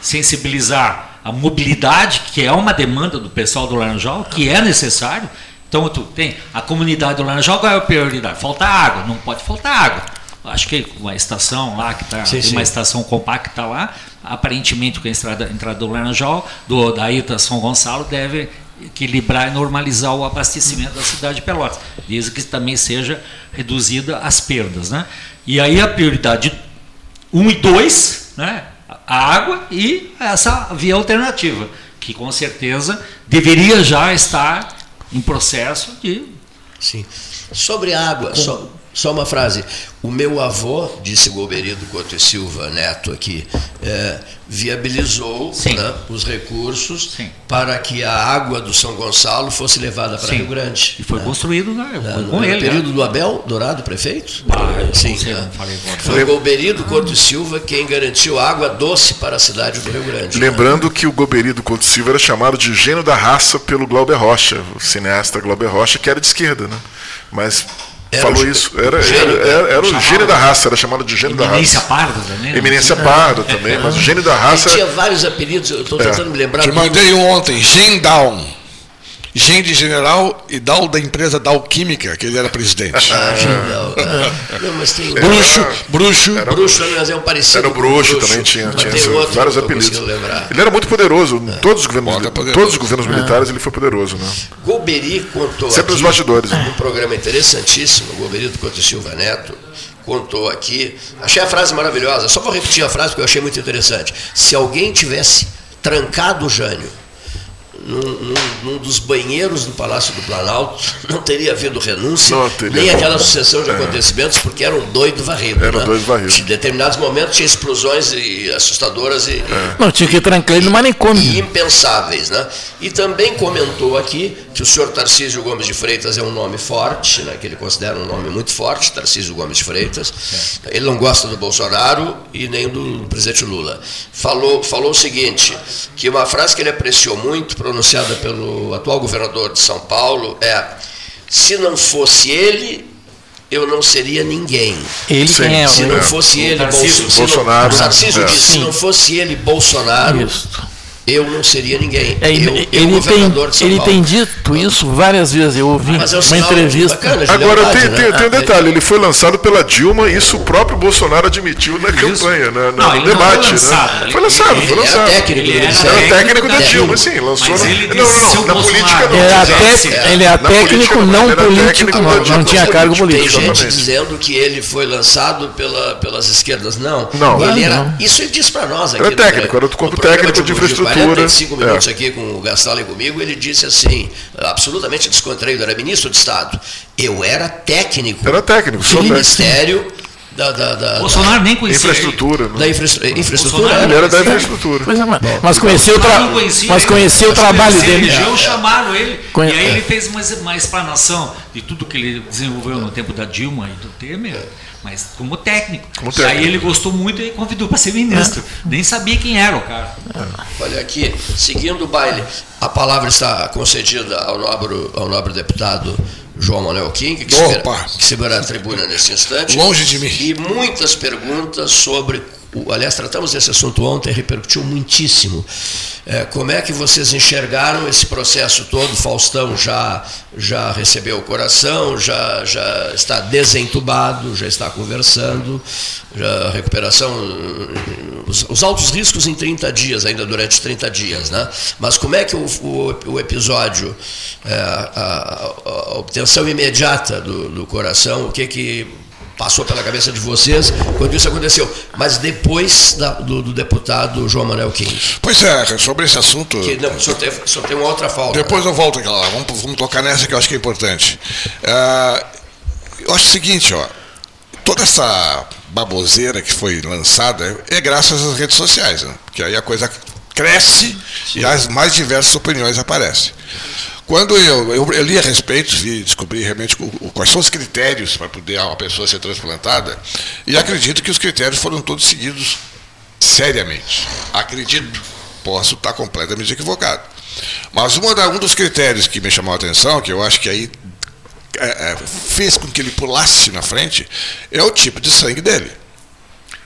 sensibilizar a mobilidade, que é uma demanda do pessoal do Laranjal, que é necessário. Então, tu tem a comunidade do Laranjal, qual é a prioridade? Falta água, não pode faltar água. Acho que uma estação lá, que tá, Sim, tem sim. uma estação compacta lá, aparentemente com a entrada, entrada do Laranjal, do, da Ita São Gonçalo, deve equilibrar e normalizar o abastecimento da cidade de Pelotas, desde que também seja reduzida as perdas. Né? E aí a prioridade 1 e 2, né? a água e essa via alternativa, que com certeza deveria já estar em processo de Sim. Sobre a água, só, só uma frase. O meu avô, disse Golberido Couto e Silva Neto aqui, é, viabilizou né, os recursos Sim. para que a água do São Gonçalo fosse levada para Sim. Rio Grande. E foi né? construído né? Foi no com ele. período né? do Abel Dourado, prefeito? Ah, Sim. sei, né? Foi o Golberido Couto e Silva quem garantiu água doce para a cidade do Rio Grande. né? Lembrando que o Goberi do Couto Silva era chamado de gênio da raça pelo Glauber Rocha, o cineasta Glauber Rocha, que era de esquerda, né? Mas Era falou o isso, era, gênio, era, era, era o gênio da raça, era chamado de gênio da Eminência raça. Parda também. né? Eminência Parda também, mas o gênio da Ele raça. tinha vários apelidos, eu estou tentando me lembrar. Te do- mandei um ontem, Gen Down. Gen de general e Down da empresa Dow Química, que ele era presidente. Ah, não, ah, não, mas tem bruxo, bruxo. Era- Bruxo, mas é um parecido. Era o com bruxo, também tinha, tinha outro vários apelidos. Ele era muito poderoso, em todos os governos, Bota poderoso. todos os governos militares ele foi poderoso, né? Golberi contou Sempre aqui, bastidores, um programa interessantíssimo, o Golberi do Couto Silva Neto contou aqui, achei a frase maravilhosa, só vou repetir a frase porque eu achei muito interessante. Se alguém tivesse trancado o Jânio num, num- num dos banheiros do Palácio do Planalto, não teria havido renúncia, teria. nem aquela sucessão de acontecimentos, porque era um doido varrido. Era um né? doido varrido. Em determinados momentos tinha explosões e assustadoras e, Não, tinha que trancar ele no e manicômio. impensáveis. Né? E também comentou aqui que o senhor Tarcísio Gomes de Freitas é um nome forte, né, que ele considera um nome muito forte, Tarcísio Gomes de Freitas. Ele não gosta do Bolsonaro e nem do presidente Lula. Falou, falou o seguinte, que uma frase que ele apreciou muito, pronunciada pelo atual governador de São Paulo, é se não fosse ele, eu não seria ninguém. Ele Sim, quem é? Se o- não fosse ele, Bolsonaro, o Tarcísio disse, se não fosse ele, Bolsonaro. Eu não seria ninguém. É, eu, ele, eu, ele tem, governador de São ele Paulo. tem dito isso várias vezes. Eu ouvi Mas é um uma entrevista. bacana Agora tem, né? tem, tem um Ah, detalhe, ele foi lançado pela Dilma e isso o próprio Bolsonaro admitiu na campanha, na, na- Não, no ele não debate. foi lançado, né? ele- Foi lançado, ele foi era lançado. técnico Ele do era Ministério. Era técnico da da Dilma, sim, lançou. Mas na- ele não, não, não, na política não. Ele era, Não, tec- ele era técnico, não ele político, técnico, não, não, não tinha não, cargo político, Tem gente dizendo que ele foi lançado pela, pelas esquerdas. Não. Não. Ele. Isso ele disse para nós aqui. Era técnico, era do corpo técnico de infraestrutura. 45 É. minutos aqui com o Gastal e comigo. Ele disse assim, absolutamente descontraído, era ministro de Estado. Eu era técnico Era técnico, técnico. Ministério da, da, da, Bolsonaro nem conhecia ele. Infraestrutura. né? da infra- infraestrutura. Bolsonaro Ele era da infraestrutura. Pois é, mas, mas conheceu o, tra... Conhecia mas ele. conheceu o trabalho dele. elegeu, chamaram ele. Conhe- E aí ele fez uma, uma explanação de tudo que ele desenvolveu no tempo da Dilma e do Temer, mas como técnico. Como E técnico. aí ele gostou muito e convidou para ser ministro. Nem sabia quem era o cara. Olha aqui, seguindo o baile, a palavra está concedida ao nobre, ao nobre deputado João Manuel King, que Opa! segura, que segura a tribuna nesse instante. Longe de mim. E muitas perguntas sobre. Aliás, tratamos desse assunto ontem, repercutiu muitíssimo. É, como é que vocês enxergaram esse processo todo? Faustão já, já recebeu o coração, já, já está desentubado, já está conversando, já a recuperação, os, os altos riscos em 30 dias, ainda durante 30 dias. Né? Mas como é que o, o, o episódio, é, a, a- a obtenção imediata do, do coração, o que que passou pela cabeça de vocês quando isso aconteceu. Mas depois da, do, do, deputado João Manuel King. Pois é, sobre esse assunto. Que, não, só tem, só tem uma outra falta. Depois né? eu volto aqui lá. Vamos, vamos tocar nessa que eu acho que é importante. Uh, eu acho o seguinte, ó. Toda essa baboseira que foi lançada é graças às redes sociais, né? Porque aí a coisa cresce Sim. e as mais diversas opiniões aparecem. Quando eu, eu, eu, li a respeito e descobri realmente quais são os critérios para poder uma pessoa ser transplantada, e acredito que os critérios foram todos seguidos seriamente. Acredito, posso estar completamente equivocado. Mas uma, um dos critérios que me chamou a atenção, que eu acho que aí é, é, fez com que ele pulasse na frente, é o tipo de sangue dele.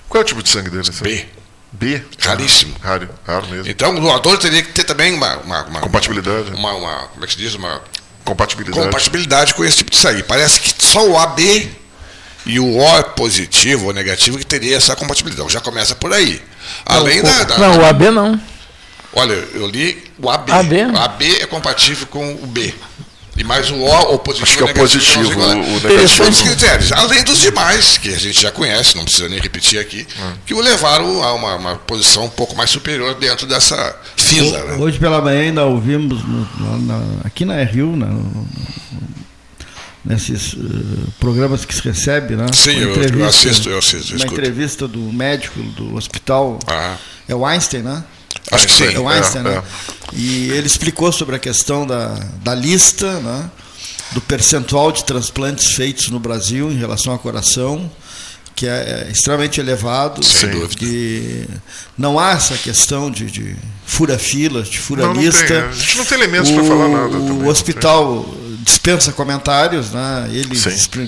Qual é o tipo de sangue dele? B. B? Raríssimo. Ah, raro, raro mesmo. Então o doador teria que ter também uma. uma, uma compatibilidade. Uma, uma, como é que se diz? Uma compatibilidade. compatibilidade com esse tipo de sangue. Parece que só o AB e o O positivo ou negativo que teria essa compatibilidade. Já começa por aí. Além não, da, da, Não, o AB não. Olha, eu li o AB. AB. O AB é compatível com o B. E mais o O, o positivo. Acho que é o positivo, o, o negativo. Os critérios. Além dos demais, que a gente já conhece, não precisa nem repetir aqui, hum. que o levaram a uma, uma, posição um pouco mais superior dentro dessa fila. Né? Hoje pela manhã ainda ouvimos no, na, aqui na RU, na, nesses uh, programas que se recebe, né? Sim, eu, eu, assisto, eu assisto. Eu uma entrevista do médico do hospital. Ah. É o Einstein, né? Acho que sim. É o Einstein, é, né? É. E ele explicou sobre a questão da, da lista, né? do percentual de transplantes feitos no Brasil em relação ao coração, que é, é extremamente elevado. Sem dúvida. Que não há essa questão de, de fura-filas, de fura-lista. A gente não tem elementos para falar nada. O também, hospital dispensa comentários, né? ele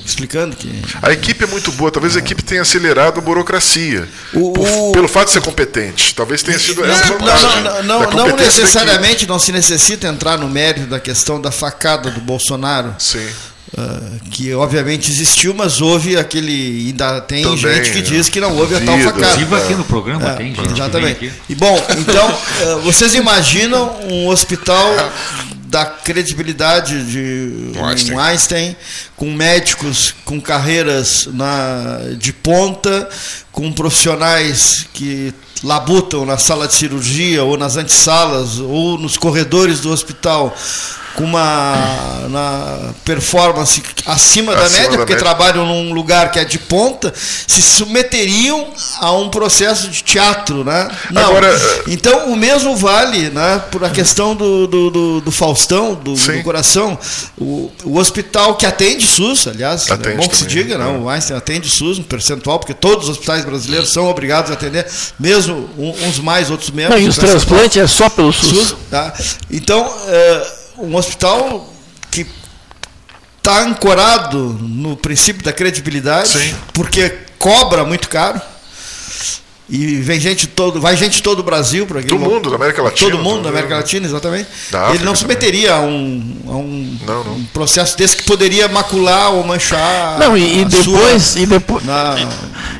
explicando que. A equipe é muito boa, talvez a equipe tenha acelerado a burocracia. O, por, pelo fato de ser competente. Talvez tenha sido essa não, não, não, não necessariamente não se necessita entrar no mérito da questão da facada do Bolsonaro. Sim. Uh, que obviamente existiu, mas houve aquele. Ainda tem Também, gente que diz que não houve a tal facada. Inclusive aqui no programa é, tem gente. Exatamente. E bom, então, uh, vocês imaginam um hospital da credibilidade de Einstein. um Einstein, com médicos com carreiras na, de ponta, com profissionais que labutam na sala de cirurgia ou nas antessalas ou nos corredores do hospital com uma na performance acima, acima da média, da porque média. trabalham num lugar que é de ponta, se submeteriam a um processo de teatro, né? Não. Agora, eh, então o mesmo vale, né? Por a questão do, do, do, do Faustão, do, do, coração, o, o hospital que atende SUS, aliás, atende é bom que se diga, não, né? é. o Einstein atende SUS, um percentual, porque todos os hospitais brasileiros são obrigados a atender, mesmo uns mais, outros menos. Não, e os transplantes é só pelo SUS. SUS tá? Então, uh, um hospital que está ancorado no princípio da credibilidade, Sim. porque cobra muito caro. E vem gente todo, vai gente todo o Brasil para Do mundo, da América Latina. Todo mundo da América Latina, exatamente. Ele não se meteria a um, a um, não, não. um, processo desse que poderia macular ou manchar. Não, e, e depois, sua, e depois, na...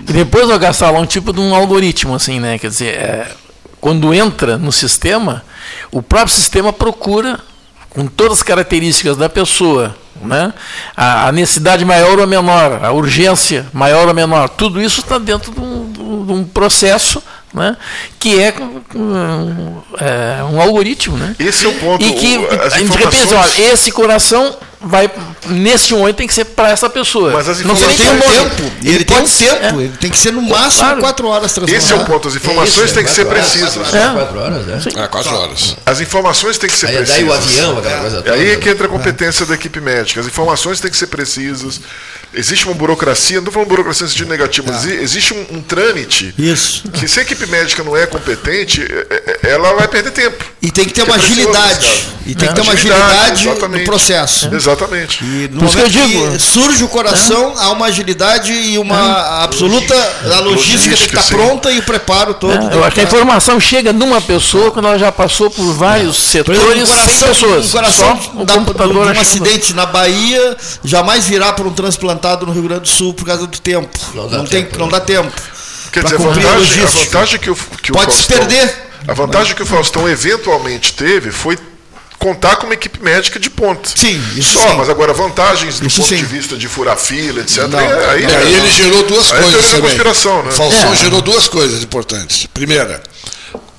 e depois o um tipo de um algoritmo assim, né? Quer dizer, é, quando entra no sistema, o próprio sistema procura com todas as características da pessoa, né? a, a necessidade maior ou menor, a urgência maior ou menor, tudo isso está dentro de um, um processo né? que é, é, um algoritmo. Né? Esse é o ponto. E que, a gente pensa, olha, esse coração vai nesse momento tem que ser para essa pessoa. Mas as informações não tem um tempo. Ele, ele tem um tempo. É. Ele tem que ser no máximo claro. quatro horas Esse é o ponto. As informações é têm que ser precisas. Quatro horas, né? É, quatro horas. As informações têm que ser aí precisas. Daí o avião, aquela coisa toda. Aí é que entra a competência da equipe médica. As informações têm que ser precisas. Existe uma burocracia, não estou falando burocracia no sentido negativo, mas ah. existe um, um, trâmite Isso. que se a equipe médica não é competente, ela vai perder tempo. E tem que ter uma agilidade. E tem que ter uma agilidade, agilidade no processo. Exatamente. E no Por que, que surge o coração, é. há uma agilidade e uma é. absoluta. A logística, tem que estar sim. pronta e o preparo todo. É, eu acho que a informação chega numa pessoa quando ela já passou por vários setores, exemplo, um coração, pessoas. Um coração da, computador um acidente na Bahia jamais virá por um transplantado no Rio Grande do Sul por causa do tempo. Não, não tem, tempo. não dá tempo. Quer dizer, a vantagem, a vantagem que o, que Pode se perder. A vantagem que o Faustão eventualmente teve foi contar com uma equipe médica de ponta. Sim, isso Só, sim. mas agora vantagens do isso ponto sim. de vista de furar fila, etc. Não, é, aí, não, aí ele gerou duas aí coisas é também. conspiração, né? Falsão É. gerou duas coisas importantes. Primeira,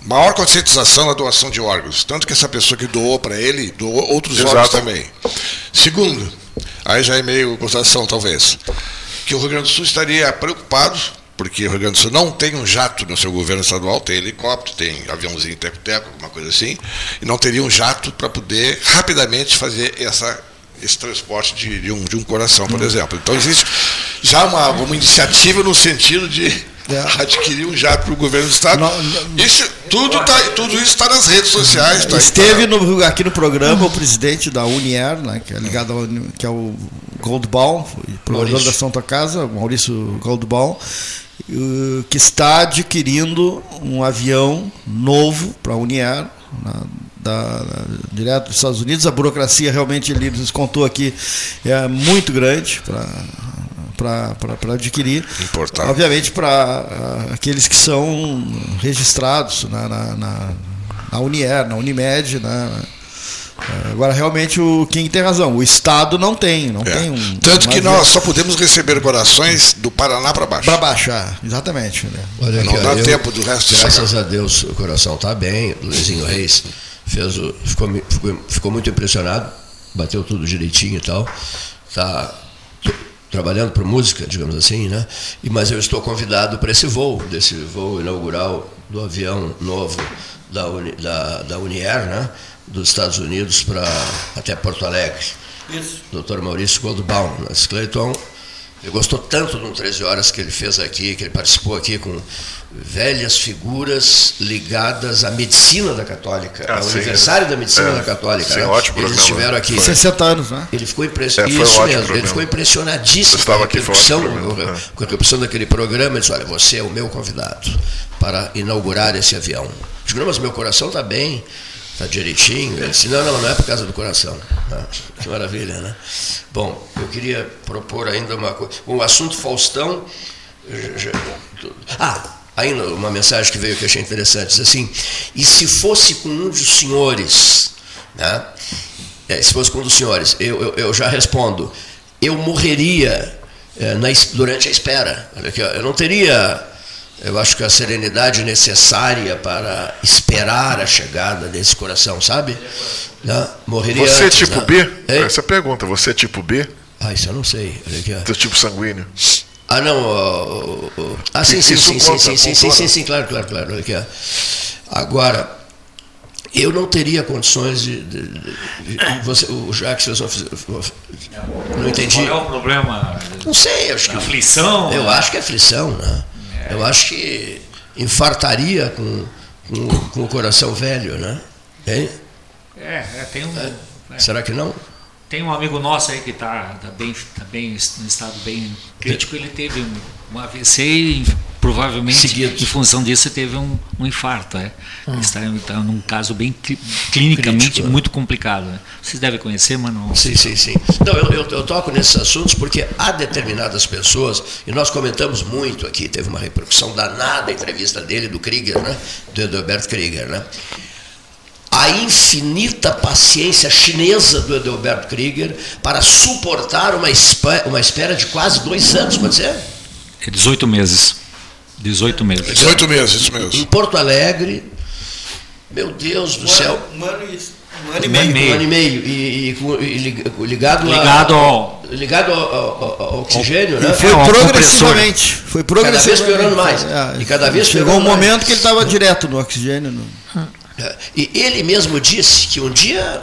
maior conscientização na doação de órgãos. Tanto que essa pessoa que doou para ele, doou outros Exato. órgãos também. Segundo, aí já é meio constatação talvez, que o Rio Grande do Sul estaria preocupado, porque o Rio Grande do Sul não tem um jato no seu governo estadual, tem helicóptero, tem aviãozinho teco-teco, alguma coisa assim, e não teria um jato para poder rapidamente fazer essa, esse transporte de, de um, de um coração, por exemplo. Então existe já uma, uma iniciativa no sentido de É. adquirir um jato para o governo do Estado. Não, não- isso, tudo, tá, tudo isso está nas redes sociais. Tá, Esteve no- aqui no programa o presidente da Unier, né, que é ligado ao, que é o Goldbaum, provedor da Santa Casa, Maurício Goldbaum, eh, que está adquirindo um avião novo para a Unier, na- da, direto dos Estados Unidos. A burocracia realmente, ele nos contou aqui, é muito grande para para adquirir. Importar. Obviamente para aqueles que são registrados na, na, na, na Unier, na Unimed, né? Eh, Agora, realmente, o King tem razão. O Estado não tem. Não É. tem um, Tanto que nós só podemos receber corações do Paraná para baixo. Para baixar, exatamente. Né? Olha Não dá eu- tempo do resto Graças a Deus o coração está bem. Luizinho Reis fez o, ficou, ficou, ficou muito impressionado, bateu tudo direitinho e tal. Está trabalhando para música, digamos assim, né? E, mas eu estou convidado para esse voo, desse voo inaugural do avião novo da, Uni, da, da Unier, né? Dos Estados Unidos para até Porto Alegre. Isso. Dr. Maurício Goldbaum? Clayton ele gostou tanto do 13 Horas que ele fez aqui, que ele participou aqui com velhas figuras ligadas à medicina da Católica, Ah, ao sim. aniversário da medicina É, da Católica. sim, né? ótimo Eles programa. estiveram aqui. 60 anos, né? Ele ficou É, impressionado. foi um mesmo, ele ficou impressionadíssimo Eu com a aqui, foi repercussão, ótimo programa, é. com a repercussão daquele programa. Ele disse: Olha, você é o meu convidado para inaugurar esse avião. Eu Digo, não, mas meu coração está bem, está direitinho. Ele disse: Não, não, não é por causa do coração. Ah, que maravilha, né? Bom, eu queria propor ainda uma coisa. O assunto Faustão. Ah, ainda uma mensagem que veio que achei interessante. Diz assim: e se fosse com um dos senhores, né? É, se fosse com um dos senhores, eu, eu, eu já respondo: eu morreria é, na durante a espera. Eu não teria, eu acho que a serenidade necessária para esperar a chegada desse coração, sabe? Né? Morreria Você é antes, tipo né? B? Hein? Essa é a pergunta. Você é tipo B? Ah, isso eu não sei. Olha aqui, ó. Teu tipo sanguíneo? Ah, não. ó, ó, ó. Ah, sim, sim, sim, sim, sim, sim, sim, sim, sim, claro, claro, claro. Olha aqui, ó. Agora, eu não teria condições de. de- de- de- você, o Jacques fez uma. Não entendi. Qual é o problema? Não sei, acho que. Aflição? Eu acho que é aflição, né? Eu acho que infartaria com, com, com o coração velho, né? Hein? É, é, tem um. é. Será que não? Tem um amigo nosso aí que está tá bem, tá bem em estado bem crítico, ele teve um, um AVC e provavelmente Seguido. em função disso teve um, um infarto. É. Ele Está, está num caso bem cli- clinicamente Crítico, muito complicado. né? Vocês devem conhecer, mas não. Sim, sim, sim. Não, eu, eu, eu toco nesses assuntos porque há determinadas pessoas, e nós comentamos muito aqui, teve uma repercussão danada a entrevista dele, do Krieger, né? Do Edelbert Krieger, né? A infinita paciência chinesa do Edelbert Krieger para suportar uma, uma espera de quase dois anos, pode ser? É 18 meses. 18 meses. 18 meses, isso Em mesmo. Porto Alegre, meu Deus do céu. Um ano e, um ano e Um meio. ano e meio. Um ano e meio. E, e com- e lig- ligado, a- Ligado ao- ligado ao, ao- ao oxigênio, né? E foi É, progressivamente. Foi Cada vez progressivamente. piorando mais. É, E cada vez Chegou um mais. momento que ele estava direto no oxigênio. no- É, E ele mesmo disse que um dia,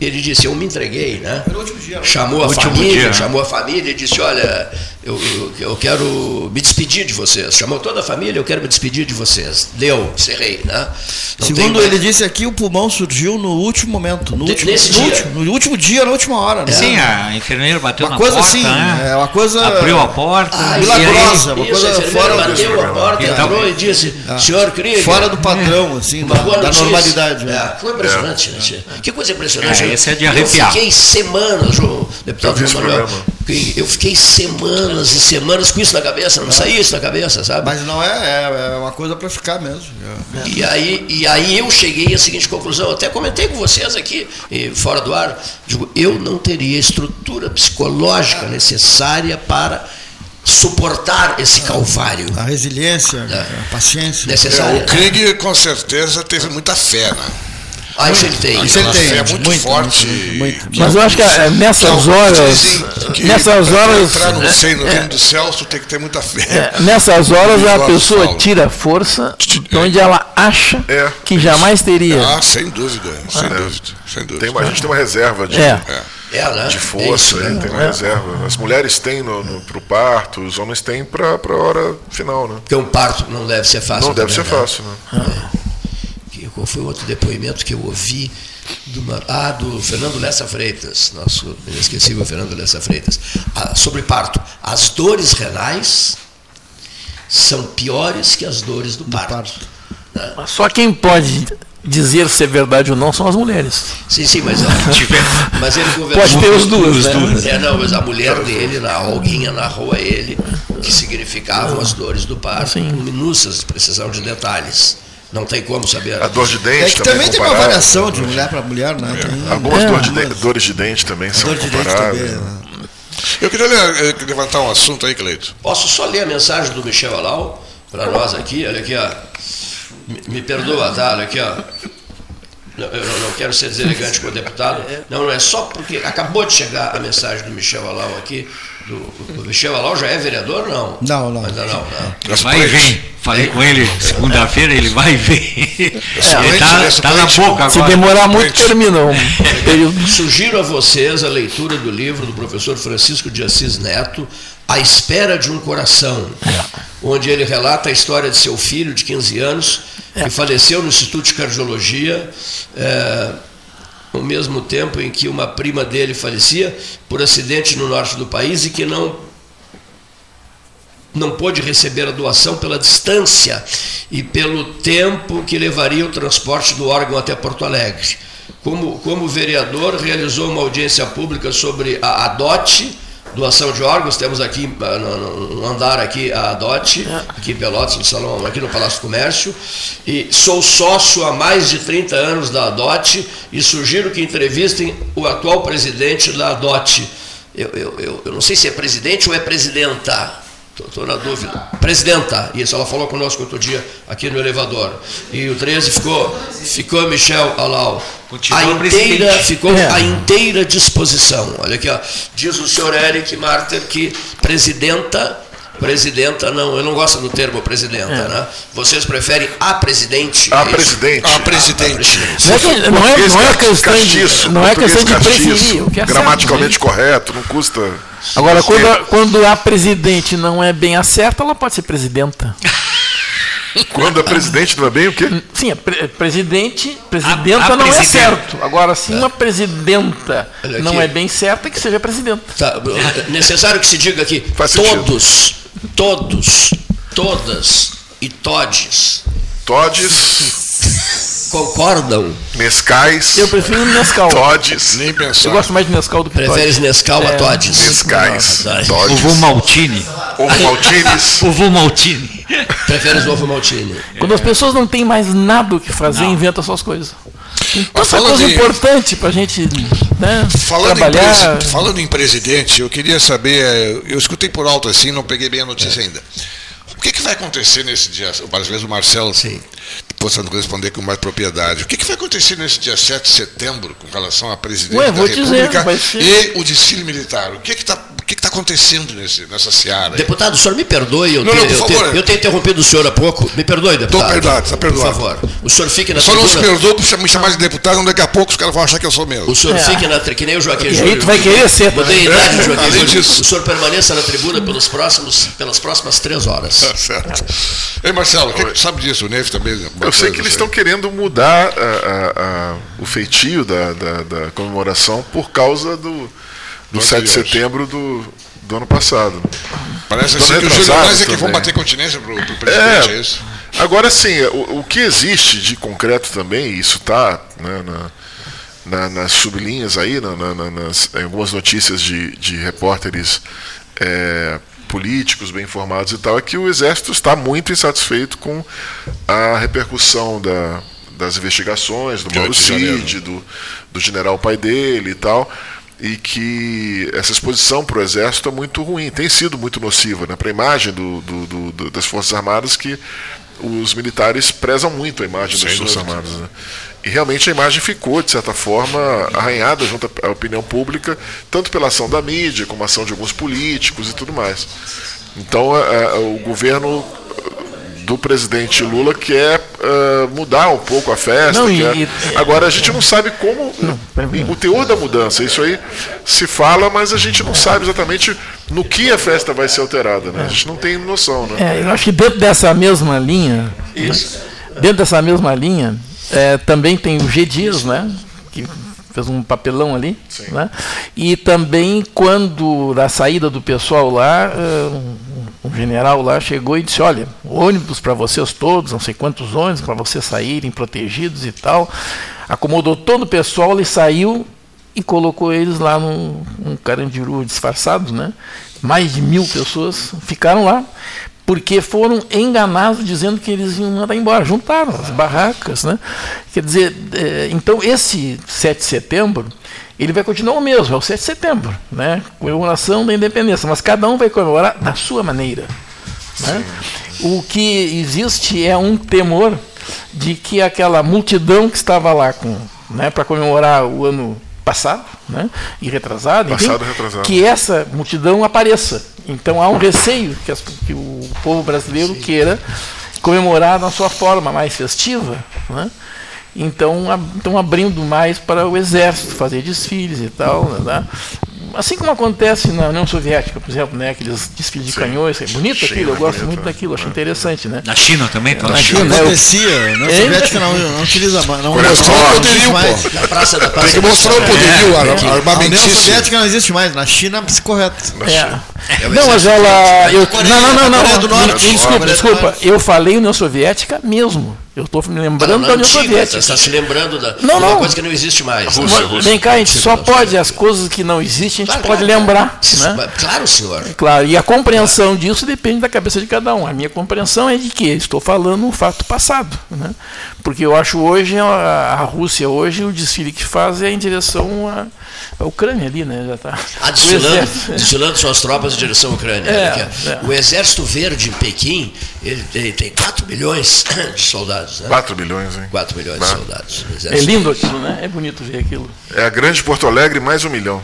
ele disse, eu me entreguei, né? no último dia. Chamou a Último família, dia, né? chamou a família e disse, olha, eu, eu, eu quero me despedir de vocês. Chamou toda a família, eu quero me despedir de vocês. Deu, encerrei, né? Não Segundo tem- ele disse aqui, o pulmão surgiu no último momento. No De- último, nesse no dia. último, no último dia, na última hora. né? Sim, a enfermeira bateu Uma na coisa porta, assim, né? é uma coisa- abriu a porta, Ah, milagrosa. aí- uma Isso, coisa fora do- bateu a porta, Então- entrou e disse, senhor Krieger, Fora do padrão, assim, da, da normalidade. né? É, foi impressionante, né? tia? Que coisa impressionante. É, esse é de Eu arrepiar. fiquei semanas, João, Eu deputado Manuel, eu fiquei semanas e semanas com isso na cabeça, não saía isso na cabeça, sabe? Mas não é, é, é uma coisa para ficar mesmo. E aí, e aí eu cheguei à seguinte conclusão, até comentei com vocês aqui, fora do ar, digo, eu não teria estrutura psicológica necessária para suportar esse calvário. A resiliência, é. a paciência. Necessária. É, o Krieg com certeza teve muita fé, né? Ah, isso ele tem. Isso ele tem. É muito, muito forte. Muito, muito, Mas eu acho que é, nessas horas. Que nessas horas. Entrar no, é, no reino dos céus, tu tem que ter muita fé. É, nessas horas a pessoa tira força de onde ela acha é. que jamais teria. Ah, sem dúvida. Sem dúvida. Sem dúvida. Tem, a gente tem uma reserva de. É. É, né? de força, é isso, tem uma reserva. As mulheres têm para o parto, os homens têm para a hora final. Né? Porque um parto não deve ser fácil. Não deve ser né? fácil. Né? Qual foi outro depoimento que eu ouvi? Do, ah, do Fernando Lessa Freitas, nosso inesquecível Fernando Lessa Freitas, ah, sobre parto. As dores renais são piores que as dores do, do parto. parto. Né? Só quem pode dizer se é verdade ou não são as mulheres. Sim, sim, mas, mas ele conversou. Pode ter os duas, né? É, não, mas a mulher dele, na Alguinha, narrou a ele que significavam as dores do parto, com minúcias precisão de detalhes. Não tem como saber. A dor de dente é que também, também tem uma variação de mulher para mulher, né? Tem... Algumas é, dor de de, dores de dente também são dor comparáveis. Também, né? Eu queria ler, eh, levantar um assunto aí, Cleito. Posso só ler a mensagem do Michel Alau para nós aqui? Olha aqui, ó. Me, me perdoa, tá? Olha aqui, ó. Eu não, não quero ser deselegante com o deputado. Não, não é só porque acabou de chegar a mensagem do Michel Alau aqui do, o Michel Alau já é vereador? Não. Não, não. Ainda não, não. Vai e vem. Falei com ele segunda-feira, ele vai e vem. É, ele está tá na boca agora. Se demorar muito, termina. Sugiro a vocês a leitura do livro do professor Francisco de Assis Neto, A Espera de um Coração, é. onde ele relata a história de seu filho de 15 anos, que é. faleceu no Instituto de Cardiologia. É, ao mesmo tempo em que uma prima dele falecia por acidente no norte do país e que não não pôde receber a doação pela distância e pelo tempo que levaria o transporte do órgão até Porto Alegre. Como, como vereador, realizou uma audiência pública sobre a ADOT, doação de órgãos, temos aqui ah, no, andar aqui a DOT, é. aqui em Pelotas, no salão, aqui no Palácio do Comércio, e sou sócio há mais de 30 anos da DOT e sugiro que entrevistem o atual presidente da DOT. Eu, eu, eu, eu não sei se é presidente ou é presidenta. Estou na dúvida. Presidenta, isso, ela falou conosco outro dia aqui no elevador. E o 13 ficou, ficou Michel Alau. Continua a inteira, ficou é. a inteira disposição. Olha aqui, ó. diz o senhor Eric Marter que presidenta Presidenta, não, eu não gosto do termo presidenta, é. né? Vocês preferem a presidente? A é presidente. A presidente. Não, é, não, é, não é questão de, não é questão de preferir. É gramaticalmente correto, não custa. Agora, quando, quando a presidente não é bem acerta, ela pode ser presidenta. Quando a presidente não é bem o quê? Sim, a pre presidente, presidenta a, a não é certo. Agora, se uma presidenta não é bem certa, que seja presidenta. Tá, necessário que se diga aqui, Faz todos, sentido todos, todas e todes. Todes. Concordam? Mescais. Eu prefiro Nescau. Todes. Nem pensar. Eu gosto mais de Nescau do que Preferes Nescau é, a Todes? Mescais. Todes. Ovo Maltini. Ovo Maltines. ovo Maltini. Preferes ovo Maltini. Quando as pessoas não têm mais nada o que fazer, não. inventa suas coisas. Tanta coisa de... importante para a gente né, falando trabalhar. Em falando em presidente, eu queria saber, eu escutei por alto assim, não peguei bem a notícia é. ainda. O que, que, vai acontecer nesse dia? O brasileiro Marcelo, Sim. Possando responder com mais propriedade. O que, que, vai acontecer nesse dia 7 de setembro com relação à presidente Ué, da República dizer, e o desfile militar? O que está que está acontecendo nesse, nessa seara? Aí? Deputado, o senhor me perdoe, eu, não, não, eu, eu tenho interrompido o senhor há pouco. Me perdoe, deputado. Estou perdoado, está perdoado. Por favor. O senhor fique na Só tribuna. Só não se perdoa por me chamar de deputado, daqui a pouco os caras vão achar que eu sou mesmo. O senhor é. fique na tribuna, que nem o Joaquim Júnior. tu vai querer ser. Mudei a idade, Joaquim Além Júnior. Disso. O senhor permaneça na tribuna pelos próximos, pelas próximas três horas. Tá certo. Ei, Marcelo, que sabe disso? O Neve também. Eu sei que eles estão querendo mudar a, a, a, o feitio da, da, da comemoração por causa do, do 7 de setembro do, do ano passado. Parece assim que o Júlio Nós é que vão bater continência para o presidente, é, é, isso? Agora sim, o, o, que existe de concreto também, isso está né, na, na, nas sublinhas aí, na, nas, em algumas notícias de, de repórteres é, políticos bem informados e tal, é que o Exército está muito insatisfeito com a repercussão da, das investigações do Mauro Cid, do, do general pai dele e tal, e que essa exposição para o Exército é muito ruim, tem sido muito nociva né, para a imagem do, do, do, das Forças Armadas, que os militares prezam muito a imagem Sem das Forças Armadas. Né? E realmente a imagem ficou, de certa forma, arranhada junto à opinião pública, tanto pela ação da mídia, como a ação de alguns políticos e tudo mais. Então, é, é o governo do presidente Lula quer uh, mudar um pouco a festa. Não, e, Agora a gente não sabe como não, o teor da mudança. Isso aí se fala, mas a gente não sabe exatamente no que a festa vai ser alterada. Né? A gente não tem noção. Né? É, eu acho que dentro dessa mesma linha, Isso. Né? dentro dessa mesma linha, é, também tem o G Dias, né? Que fez um papelão ali. Né? E também quando da saída do pessoal lá, um, um general lá chegou e disse, olha, ônibus para vocês todos, não sei quantos ônibus para vocês saírem protegidos e tal. Acomodou todo o pessoal e saiu e colocou eles lá num, num carandiru disfarçado, né? Mais de mil pessoas ficaram lá porque foram enganados dizendo que eles iam mandar embora, juntaram as barracas, né? Quer dizer, é, então esse 7 de setembro, ele vai continuar o mesmo, é o 7 de setembro, né? Comemoração da independência, mas cada um vai comemorar da sua maneira. Né? O que existe é um temor de que aquela multidão que estava lá com, né, para comemorar o ano passado, né, e retrasado, enfim, retrasado, que essa multidão apareça então há um receio que, as, que o povo brasileiro Sim. queira comemorar na sua forma mais festiva. Né? Então estão abrindo mais para o exército fazer desfiles e tal. Né? assim como acontece na União Soviética, por exemplo, né, aqueles desfiles de Sim. canhões, é bonito China, aquilo, eu gosto bonito, muito daquilo, acho é. interessante, né? Na China também, tá? Na China, né? Acontecia, na Soviética não, não utiliza mais, não mostrou o poderio, mais. Na praça da praça Tem que mostrar o poderio, é, a União Soviética não existe mais, na China é correto. É. Não, mas ela, eu, não, não, não, não, não, desculpa, desculpa, eu falei União Soviética mesmo. Eu estou me lembrando da União Soviética. Você está se lembrando da, não, não. coisa que não existe mais. Rússia, Rússia. Vem cá, a gente só pode, as coisas que não existem, a gente claro, pode claro, lembrar. Claro. Né? claro, senhor. Claro, e a compreensão disso depende da cabeça de cada um. A minha compreensão é de que estou falando um fato passado. Né? Porque eu acho hoje, a, a Rússia hoje, o desfile que faz é em direção a a Ucrânia ali, né? Já está. Ah, desfilando, desfilando suas tropas em direção à Ucrânia. É, é. O Exército Verde em Pequim, ele, ele, tem 4 milhões de soldados. Né? 4 milhões, hein? 4 milhões de soldados. É lindo aquilo, né? É bonito ver aquilo. É a grande Porto Alegre mais um milhão.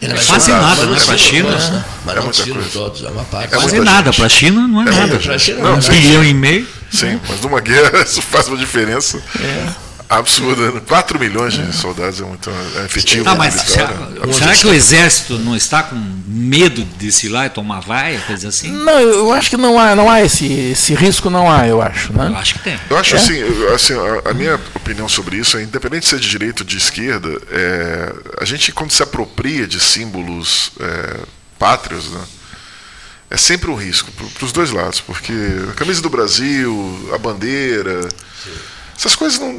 É quase nada, né? Para a China. Né? Mas é coisa. Todos, é uma parte. É quase nada. Para a China não é, é nada. Para a China não, não é um bilhão e meio. Sim, mas numa guerra isso faz uma diferença. É absurda. 4 milhões de soldados é muito é efetivo. Ah, mas será, né? será que o exército não está com medo de desfilar e tomar vaia, coisa assim? Não, eu acho que não há, não há esse, esse risco, não há, eu acho. Né? Eu acho que tem. Eu acho é? assim, assim a, a, minha opinião sobre isso é, independente de ser de direita ou de esquerda, é, a gente quando se apropria de símbolos é, pátrios, né? é sempre um risco para os dois lados, porque a camisa do Brasil, a bandeira, Sim. Essas coisas não,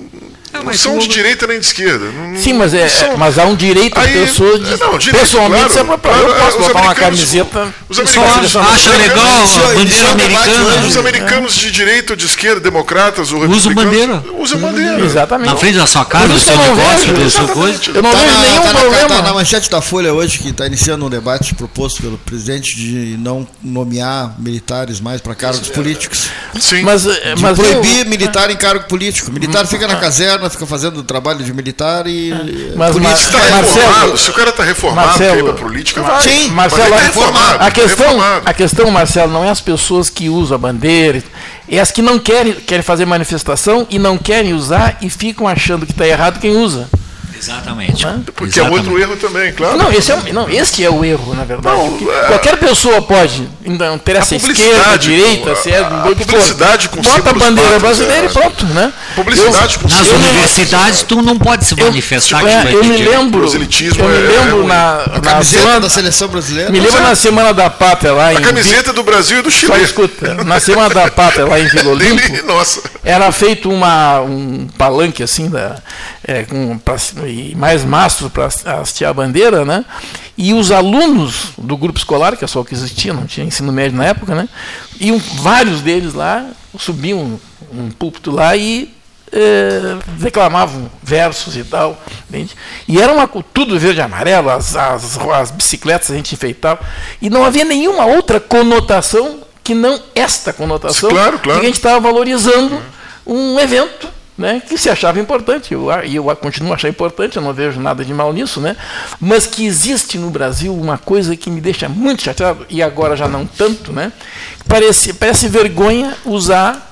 não, não são de direita nem de esquerda. Não, Sim, mas, é, são... mas há um direito às pessoas de. Não, direito, pessoalmente, claro, você claro, eu posso botar uma camiseta. Os americanos acha legal a bandeira é americana. Os americanos de direita ou de esquerda, democratas ou Usam bandeira. Usam bandeira. Exatamente. Na frente da sua casa, do seu negócio, do seu coisa. Eu não tá vejo nenhum tá problema. Tá na manchete da Folha hoje, que está iniciando um debate proposto pelo presidente de não nomear militares mais para cargos políticos. Sim. Mas, de proibir militar em cargo político. Militar fica na caserna fica fazendo trabalho de militar e. Mas, político está reformado. Se o cara está reformado, Marcelo, quer ir política, vai. Sim, Marcelo, tá reformado, a, questão, a questão, Marcelo, não é as pessoas que usam a bandeira, é as que não querem, querem fazer manifestação e não querem usar e ficam achando que está errado quem usa. Exatamente. Né? Porque Exatamente. é outro erro também, claro. Não, esse é, não, este é o erro, na verdade. Não, é... Qualquer pessoa pode então, ter essa esquerda, direita, se é do que publicidade com Bota a bandeira brasileira e pronto, né? Publicidade eu, com Nas universidades tu não pode se manifestar. Eu, é, eu me lembro, eu me é lembro na, a camiseta semana, da seleção brasileira. Me lembro na semana da pátria lá em a camiseta do Brasil e do Chile. Só escuta, na semana da pátria lá em Vila Olímpico, Nossa. era feito uma um palanque assim da é, com, pra, e mais mastros para hastear a bandeira, né? E os alunos do grupo escolar, que é só o que existia, não tinha ensino médio na época, né? Iam vários deles lá, subiam um púlpito lá e é, declamavam versos e tal. Entende? E era uma, tudo verde e amarelo, as, as, as bicicletas a gente enfeitava. E não havia nenhuma outra conotação que não esta conotação claro, claro. que a gente estava valorizando um evento né, que se achava importante, e eu, continuo a achar importante, eu não vejo nada de mal nisso, né, mas que existe no Brasil uma coisa que me deixa muito chateado, e agora já não tanto, né, parece, parece vergonha usar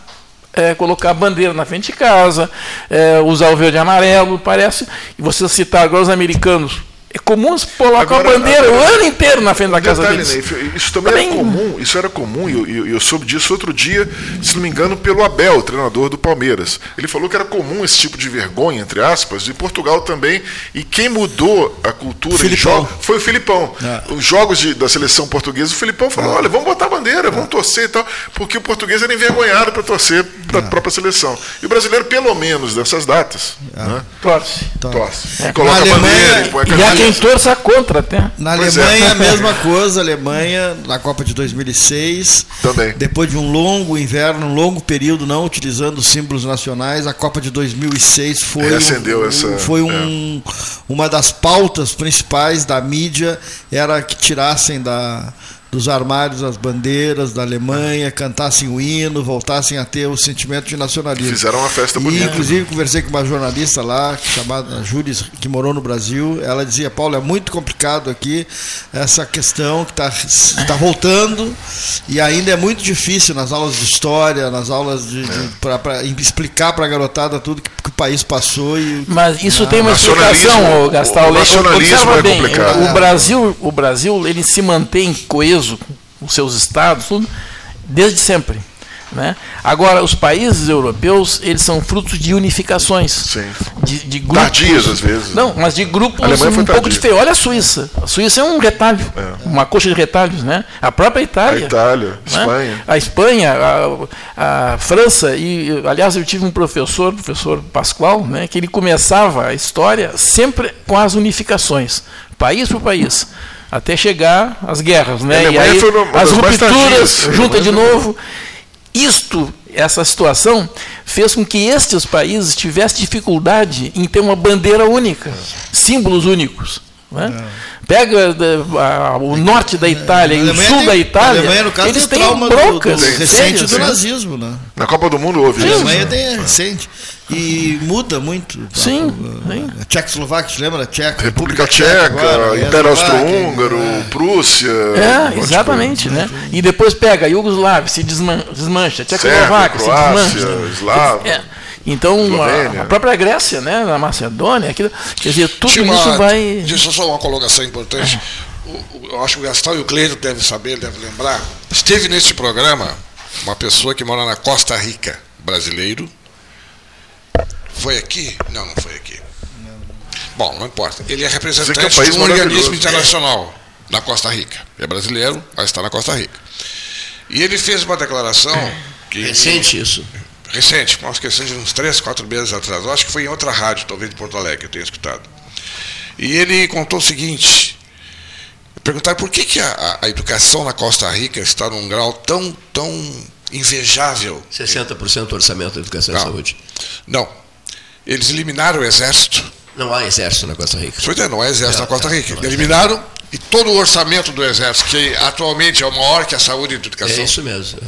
é, colocar a bandeira na frente de casa, é, usar o verde e amarelo, parece. E você citar agora os americanos, é comum colocar Agora, a bandeira o ano inteiro na frente da casa detalhe, deles. Né, isso também era comum, isso era comum, e eu, eu, eu, soube disso outro dia, se não me engano, pelo Abel, treinador do Palmeiras. Ele falou que era comum esse tipo de vergonha, entre aspas, de Portugal também, e quem mudou a cultura jogo foi o Filipão. É. Os jogos de, da seleção portuguesa, o Filipão falou, é. olha, vamos botar a bandeira, vamos torcer e tal, porque o português era envergonhado para torcer da é. própria seleção. E o brasileiro, pelo menos, dessas datas, é. né? torce. Torce. É. Coloca a bandeira põe a camisa quem torça contra até. Na pois é. Alemanha, é. a mesma coisa. Alemanha, na Copa de 2006. Também. Depois de um longo inverno, um longo período não utilizando os símbolos nacionais, a Copa de 2006 foi, um, essa, foi um, é. uma das pautas principais da mídia, era que tirassem da dos armários as bandeiras da Alemanha, cantassem o hino, voltassem a ter o sentimento de nacionalismo. Fizeram uma festa bonita. E, inclusive, conversei com uma jornalista lá, chamada Júlia, que morou no Brasil. Ela dizia: Paulo, é muito complicado aqui essa questão que está tá voltando e ainda é muito difícil nas aulas de história, nas aulas de, de para explicar para a garotada tudo que, que, o país passou. E, Mas isso tem uma explicação, Gastal. O, o nacionalismo é bem, complicado. O, o, Brasil, o Brasil ele se mantém coeso peso, os seus estados, tudo, desde sempre. Né? Agora, os países europeus, eles são frutos de unificações. Sim. De, de grupos. Tardias, às vezes. Não, mas de grupos um pouco diferentes. Olha a Suíça. A Suíça é um retalho, é. uma coxa de retalhos. Né? A própria Itália. A Itália, né? Espanha. A Espanha, a, a, França. E, aliás, eu tive um professor, professor Pascoal, né, que ele começava a história sempre com as unificações, país por país até chegar às guerras, né? E aí as rupturas, junta de novo. Isto, essa situação, fez com que estes países tivessem dificuldade em ter uma bandeira única, símbolos únicos. Né? Pega uh, o norte da Itália e o sul tem, da Itália, Alemanha, caso, eles têm broncas. Do, do, recente do nazismo. Né? Na Copa do Mundo houve isso. A Alemanha tem recente. E muda muito. Sim. A, a Tchecoslováquia, lembra? Tcheca, República, República Tcheca, Império Austro-Húngaro, é. Prússia. É, exatamente. Né? E depois pega a Iugoslávia, se desmancha. Tchecoslováquia, se desmancha. Eslava. É. Então, a, a, própria Grécia, né, na Macedônia, aquilo, quer dizer, tudo uma, isso vai. Deixa eu só uma colocação importante. eu acho que o Gastão e o Cleito devem saber, devem lembrar. Esteve neste programa uma pessoa que mora na Costa Rica, brasileiro. Foi aqui? Não, não foi aqui. Bom, não importa. Ele é representante é um de um organismo internacional na Costa Rica. É brasileiro, mas está na Costa Rica. E ele fez uma declaração. Que Recente isso recente, uma questão de uns três, quatro meses atrás, eu acho que foi em outra rádio, talvez de Porto Alegre, eu tenho escutado. E ele contou o seguinte: perguntaram por que, que a, a educação na Costa Rica está num grau tão, tão invejável. 60% do orçamento da educação não, e saúde. Não. Eles eliminaram o exército. Não há exército na Costa Rica. Pois é, não há exército na Costa Rica. Eliminaram e todo o orçamento do exército, que atualmente é o maior que a saúde e a educação. É isso mesmo.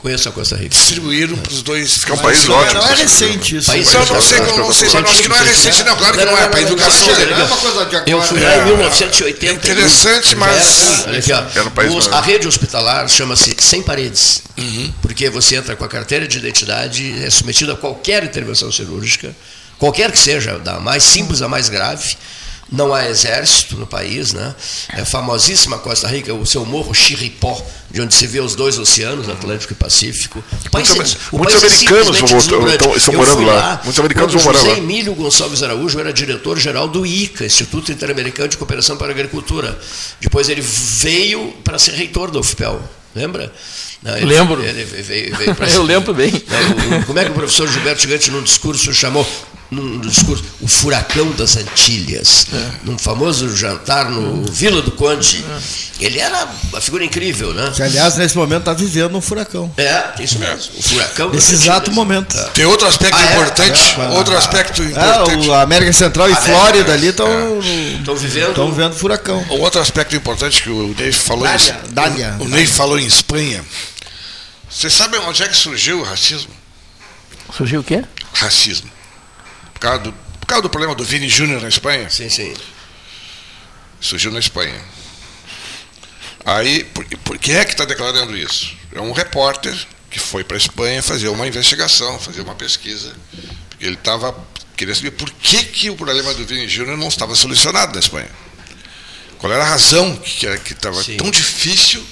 Conheço a Costa Rica. Distribuíram para os dois. Que é um país ótimo. Não é recente isso. País eu não sei, eu não sei, mas acho que não é recente, não. Claro que não é. Para a educação dele. Não é uma coisa de agora. Eu fui lá em 1980. Interessante, mas. Olha aqui, ó. A rede hospitalar chama-se Sem Paredes. Uhum. Porque você entra com a carteira de identidade, é submetido a qualquer intervenção cirúrgica, qualquer que seja, da mais simples a mais grave não há exército no país, né? É famosíssima Costa Rica, o seu morro Chiripó, de onde se vê os dois oceanos, Atlântico e Pacífico. Muitos, país, muitos americanos vão, estão, estão morando lá. lá. Muitos americanos vão morar lá. Emílio Gonçalves Araújo era diretor-geral do ICA, Instituto Interamericano de Cooperação para a Agricultura. Depois ele veio para ser reitor da UFPEL. Lembra? Não, ele, Lembro. Ele veio, veio Eu lembro bem. Não, como é que o professor Gilberto Gigante, num discurso, chamou num discurso, o furacão das Antilhas, é. num famoso jantar no Vila do Conde. É. Ele era uma figura incrível, né? Que, aliás, nesse momento está vivendo um furacão. É, isso mesmo. O furacão Nesse exato momento. É. Tem outro aspecto ah, é? importante. É? outro aspecto importante. o América Central e América, Flórida ali estão estão vivendo. Estão vivendo furacão. Um outro aspecto importante que o Ney falou Dália, em, Dália, o, o Ney falou em Espanha. Você sabe onde é que surgiu o racismo? Surgiu o quê? Racismo. Por causa do causa do problema do Vini Júnior na Espanha? Sim, sim. Surgiu na Espanha. Aí, por, por que é que está declarando isso? É um repórter que foi para a Espanha fazer uma investigação, fazer uma pesquisa. Ele estava querendo saber por que, que o problema do Vini Júnior não estava solucionado na Espanha. Qual era a razão que estava tão difícil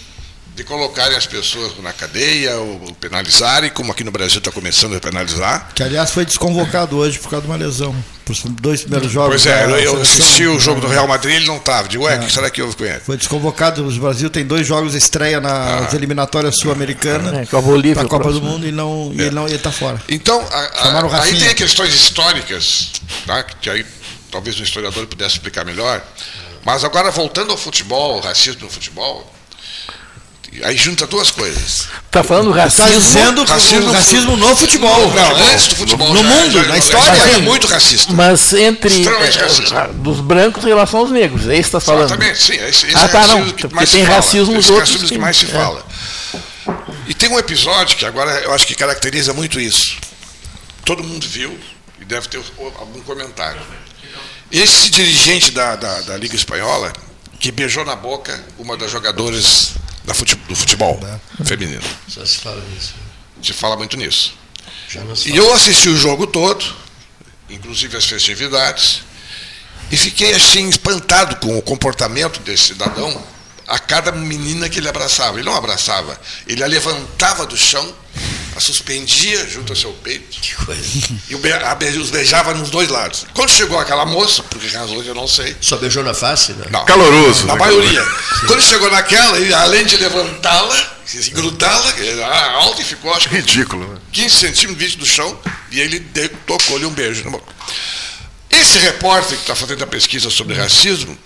de colocarem as pessoas na cadeia ou penalizarem, como aqui no Brasil está começando a penalizar. Que, aliás, foi desconvocado hoje por causa de uma lesão. Por dois primeiros jogos. Pois é, eu assisti o jogo do Real Madrid ele não estava. Digo, ué, o é. que será que houve com ele? Foi desconvocado. O Brasil tem dois jogos de estreia nas ah. eliminatórias sul-americanas é, com a Bolívia, Copa próximo. do Mundo e, não, é. e ele não está fora. Então, a, a, aí tem questões históricas, tá? que aí talvez um historiador pudesse explicar melhor. Mas agora, voltando ao futebol, o racismo no futebol, Aí junta duas coisas. Tá falando tá racismo. Tá dizendo racismo, racismo no futebol. Não, antes do futebol. No, mundo, na história. é muito racista. Mas entre é, dos brancos em relação aos negros, é isso que está falando. Exatamente, sim. Esse, esse ah, é tá, não. Porque tem racismo nos outros. racismo que mais se é. fala. E tem um episódio que agora eu acho que caracteriza muito isso. Todo mundo viu e deve ter algum comentário. Esse dirigente da, da, da Liga Espanhola, que beijou na boca uma das jogadoras do futebol é. feminino. Só se fala nisso. Se fala muito nisso. e eu assisti o jogo todo, inclusive as festividades, e fiquei assim espantado com o comportamento desse cidadão a cada menina que ele abraçava. Ele não abraçava, ele a levantava do chão a suspendia junto ao seu peito. Que coisa. E os beijava nos dois lados. Quando chegou aquela moça, por que razões eu não sei. Só beijou na face, né? Não. Caloroso. Na né? maioria. Sim. Quando chegou naquela, ele, além de levantá-la, grudá-la, era alta e ficou, acho que. Ridículo, né? 15 centímetros do chão, e ele tocou-lhe um beijo na boca. Esse repórter que está fazendo a pesquisa sobre racismo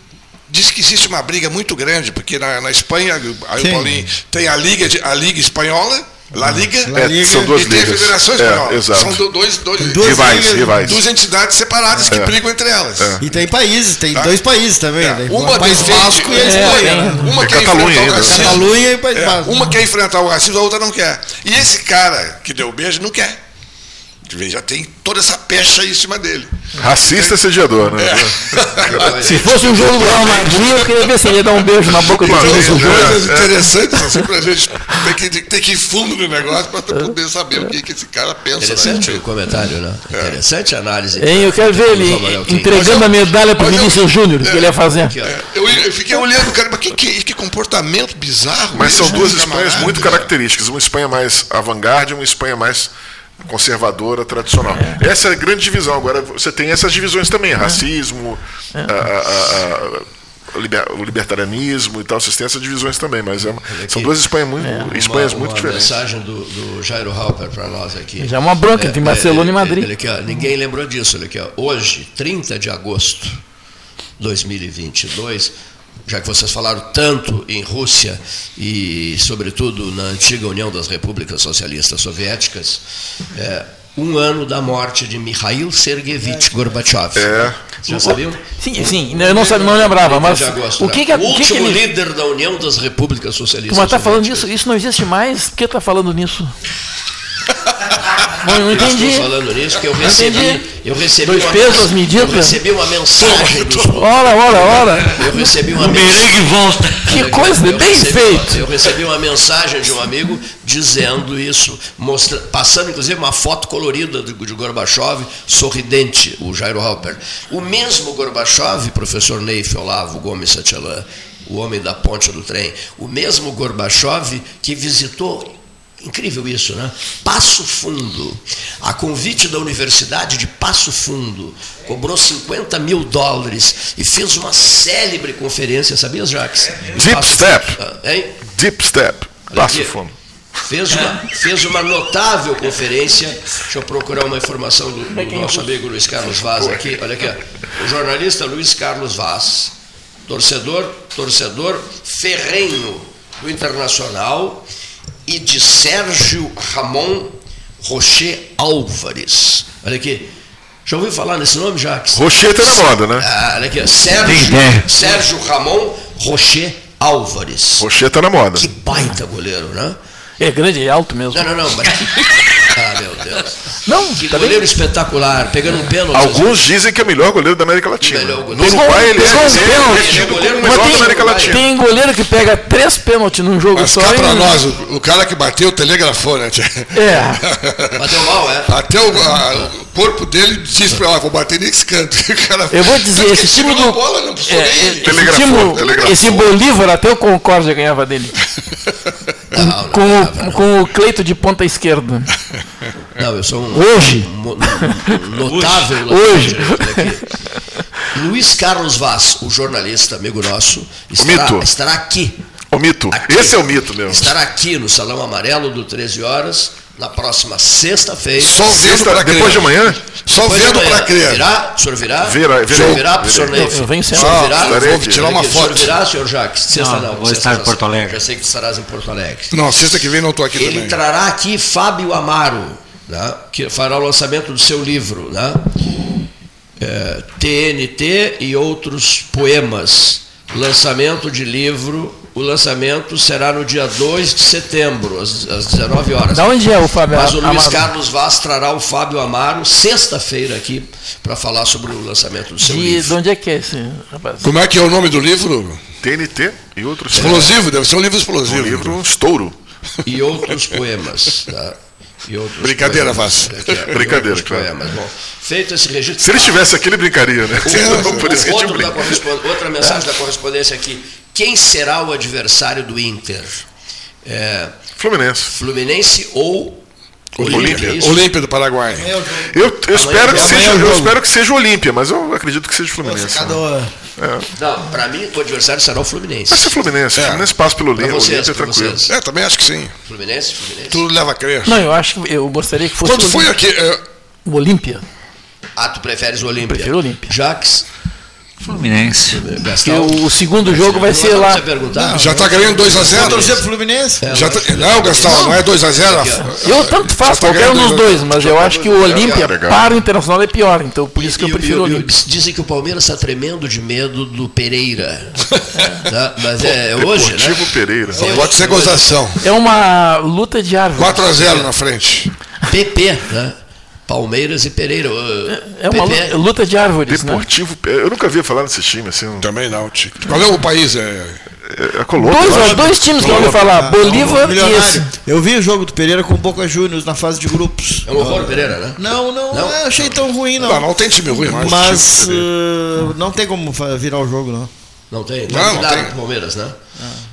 diz que existe uma briga muito grande, porque na, na Espanha, aí o Paulinho, tem a Liga, a Liga Espanhola La Liga, La Liga. É, são duas e tem ligas. a Federação Espanhola. É, são dois, dois, duas, rivais, ligas, rivais. duas entidades separadas que é. brigam entre elas. É. E tem países, tem tá? dois países também. É. Né? Uma País Vasco e a Espanha. Uma quer Catalunha enfrentar o racismo. Catalunha e País Vasco. Uma quer enfrentar o racismo, a outra não quer. E esse cara que deu o beijo não quer já tem toda essa pecha em cima dele. Racista sediador, né? É. Se fosse um jogo do Real Madrid, eu queria ver se ele ia dar um beijo na boca do. São coisas interessantes assim, para a gente ter que, ter que ir fundo no negócio para poder saber o que, que esse cara pensa. Interessante né? o comentário, né? É. Interessante a análise. Hein, eu quero ver ele entregando a medalha para o Vinícius Júnior, que ele ia fazer. É, eu, eu, fiquei olhando, cara, mas que, que, que comportamento bizarro. Mas são duas Espanhas muito características. Uma Espanha mais avant-garde e uma Espanha mais conservadora, tradicional. É. Essa é a grande divisão. Agora você tem essas divisões também, é. racismo, é. A, a, a, o libertarianismo e tal, vocês têm essas divisões também, mas é, são duas Espanhas muito, é. Espanhas uma, muito uma diferentes. mensagem do, do Jairo Halper para nós aqui. Já é uma bronca de Barcelona e Madrid. Ele aqui, ó, ninguém lembrou disso. Ele aqui, hoje, 30 de agosto de 2022, já que vocês falaram tanto em Rússia e, sobretudo, na antiga União das Repúblicas Socialistas Soviéticas, é, um ano da morte de Mikhail Sergeyevich Gorbachev. É. Já sabiam? Sim, sim, eu não, sabia, não lembrava, mas agosto, o que, que, o último que ele... líder da União das Repúblicas Socialistas. Mas está falando disso? Isso não existe mais? Por que está falando nisso? Não, não entendi. estou falando nisso que eu recebi, eu recebi Dois uma, pesos, medidas. Eu recebi uma mensagem dos, Ora, ora, ora. Eu recebi uma merengue volta. Que coisa, eu bem feito. eu recebi uma mensagem de um amigo dizendo isso, mostra, passando inclusive uma foto colorida de, de Gorbachev, sorridente, o Jairo Halper. O mesmo Gorbachev, professor Neif Olavo Gomes Satchelan, o homem da ponte do trem, o mesmo Gorbachev que visitou Incrível isso, né? Passo Fundo, a convite da Universidade de Passo Fundo, cobrou 50 mil dólares e fez uma célebre conferência, sabias, Jacques? Deep Step. Ah, hein? Deep Step, Passo Fundo. fez uma, fez uma notável conferência. Deixa eu procurar uma informação do, do nosso amigo Luiz Carlos Vaz aqui. Olha aqui, ó. o jornalista Luiz Carlos Vaz, torcedor, torcedor ferrenho do Internacional e de Sérgio Ramon Rocher Álvares. Olha aqui. Já ouviu falar nesse nome, Jacques? Rocher tá na moda, né? Ah, olha aqui, Sérgio, Sérgio Ramon Rocher Álvares. Rocher tá na moda. Que baita goleiro, né? É grande, é alto mesmo. Não, não, não. Mas... ah, Deus. Não, que tá goleiro bem. espetacular, pegando um pênalti. Alguns dizem que é o melhor goleiro da América Latina. Melhor No goleiro. Uruguai ele é, um ele é Goleiro, melhor tem- da América Latina. Tem goleiro que pega três pênaltis num jogo Mas só. cá e- pra nós, o, o cara que bateu telegrafou, né? É. Bateu mal, é? Até o, a- o corpo dele disse pra lá, vou bater nesse canto. Cara- Eu vou dizer, esse time do. bola, é, esse, time- telegrafou. esse Bolívar, até o Concórdia ganhava dele. Não, não, Com, não, o, com o Cleito de ponta esquerda. não, eu sou um, Hoje. um um notável. Hoje. Luiz Carlos Vaz, o jornalista, amigo nosso, estará, estará aqui. O mito. Aqui. Esse é o mito mesmo. Estará aqui no Salão Amarelo do 13 horas, na próxima sexta-feira. Só vendo Sexta, pra crer. depois de amanhã? Só Depois de vendo amanhã. pra crer. Virá? O senhor virá? Virá, O senhor virá pro senhor. Neif? Eu venho O sempre. senhor Ah, virá? estarei Vou tirar uma O senhor foto. virá, senhor Jacques? Sexta Não, não. vou sexta estar em. Porto Alegre. Já sei que estarás em Porto Alegre. Não, sexta que vem não tô aqui Ele também. trará aqui Fábio Amaro, né, que fará o lançamento do seu livro, né, é, TNT e outros poemas. Lançamento de livro. O lançamento será no dia 2 de setembro, às, às 19 horas. Da onde é o Fábio Mas o Luiz Amaro? Carlos Vaz trará o Fábio Amaro sexta-feira aqui para falar sobre o lançamento do seu De, livro. de onde é que é esse rapaz? Como é que é o nome do livro? TNT e outros. Explosivo, deve ser um livro explosivo. Um livro, um estouro. e outros poemas. Tá? E outros Brincadeira. Vaz. E Brincadeira, claro. poemas. Bom, feito esse registro. Se ele estivesse aqui, ele brincaria, né? O- Por isso que brinca. outra mensagem da correspondência aqui. Quem será o adversário do Inter? É, Fluminense. Fluminense ou Olímpia? é? Olímpia do Paraguai. Eu, eu espero, que amanhã seja, é o eu espero que seja Olímpia, mas eu acredito que seja o Fluminense. Né? hora. Não, para mim o adversário será o Fluminense. Vai ser Fluminense. É. Fluminense passa pelo Olímpia, vocês, Olímpia é tranquilo. vocês. É, também acho que sim. Fluminense, Fluminense. Tudo leva a crer. Não, eu acho que eu gostaria que fosse Quando o foi aqui, é, o Olímpia. Ah, tu preferes o Olímpia? Prefiro o Olímpia. Jacques, Fluminense. Gastão. o, segundo jogo vai ser Não lá. perguntar. já tá ganhando 2x0. Vou torcer pro Fluminense? Já tá, não, Gastão, não é 2x0. Eu tanto faço, tá qualquer um dos dois mas eu acho que o Olímpia para o Internacional é pior, então por isso que eu prefiro o Olímpia. Dizem que o Palmeiras está tremendo de medo do Pereira. Tá? Mas é, hoje, Deportivo né? Pereira. É Pode ser gozação. É uma luta de árvore. 4x0 na frente. PP, né? Palmeiras e Pereira. É uma PP. luta, luta de árvores, né? Deportivo. Eu nunca havia falar nesse time, assim. Também não, Tico. Qual é o país? É, É, é Colômbia. Dois, dois times que eu ouvi falar, Bolívar e Milionário. esse. Eu vi o jogo do Pereira com o Boca Juniors na fase de grupos. É um horror, Pereira, né? Não, não, Não? não achei tão ruim, não. não, não tem time ruim, mas. Mas uh, não tem como virar o jogo, não. Não tem? Não, não Cuidado tem. o Palmeiras, né?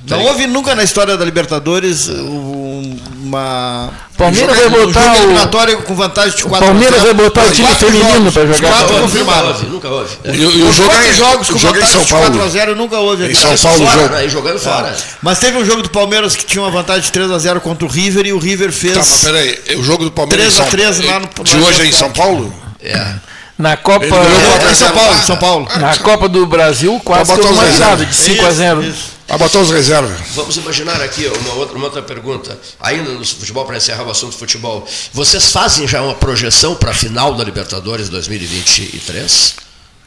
Não houve nunca na história da Libertadores um- uma. Palmeiras vai um botar o- eliminatório com vantagem de 4 Palmeiras vai botar o time feminino pra jogar. Quatro Nunca confirmados. Nunca houve. É. E, o Os quatro é, jogos com é em vantagem São de 4 a Paulo. 0 nunca houve. Em aqui. São Paulo jogo. né? Jogando fora. Mas teve um jogo do Palmeiras que tinha uma vantagem de 3 a 0 contra o River e o River fez Tá, mas peraí, o jogo do Palmeiras 3 a em São- 3 lá no- de hoje é em São Paulo? É. Na Copa, Ele É, São Paulo. São Paulo. na Copa do Brasil, quase uma virada de reservas. 5 a 0. Isso. Vai botar os reservas. Vamos imaginar aqui uma outra, uma outra pergunta, ainda no futebol, para encerrar o assunto do futebol. Vocês fazem já uma projeção para a final da Libertadores 2023?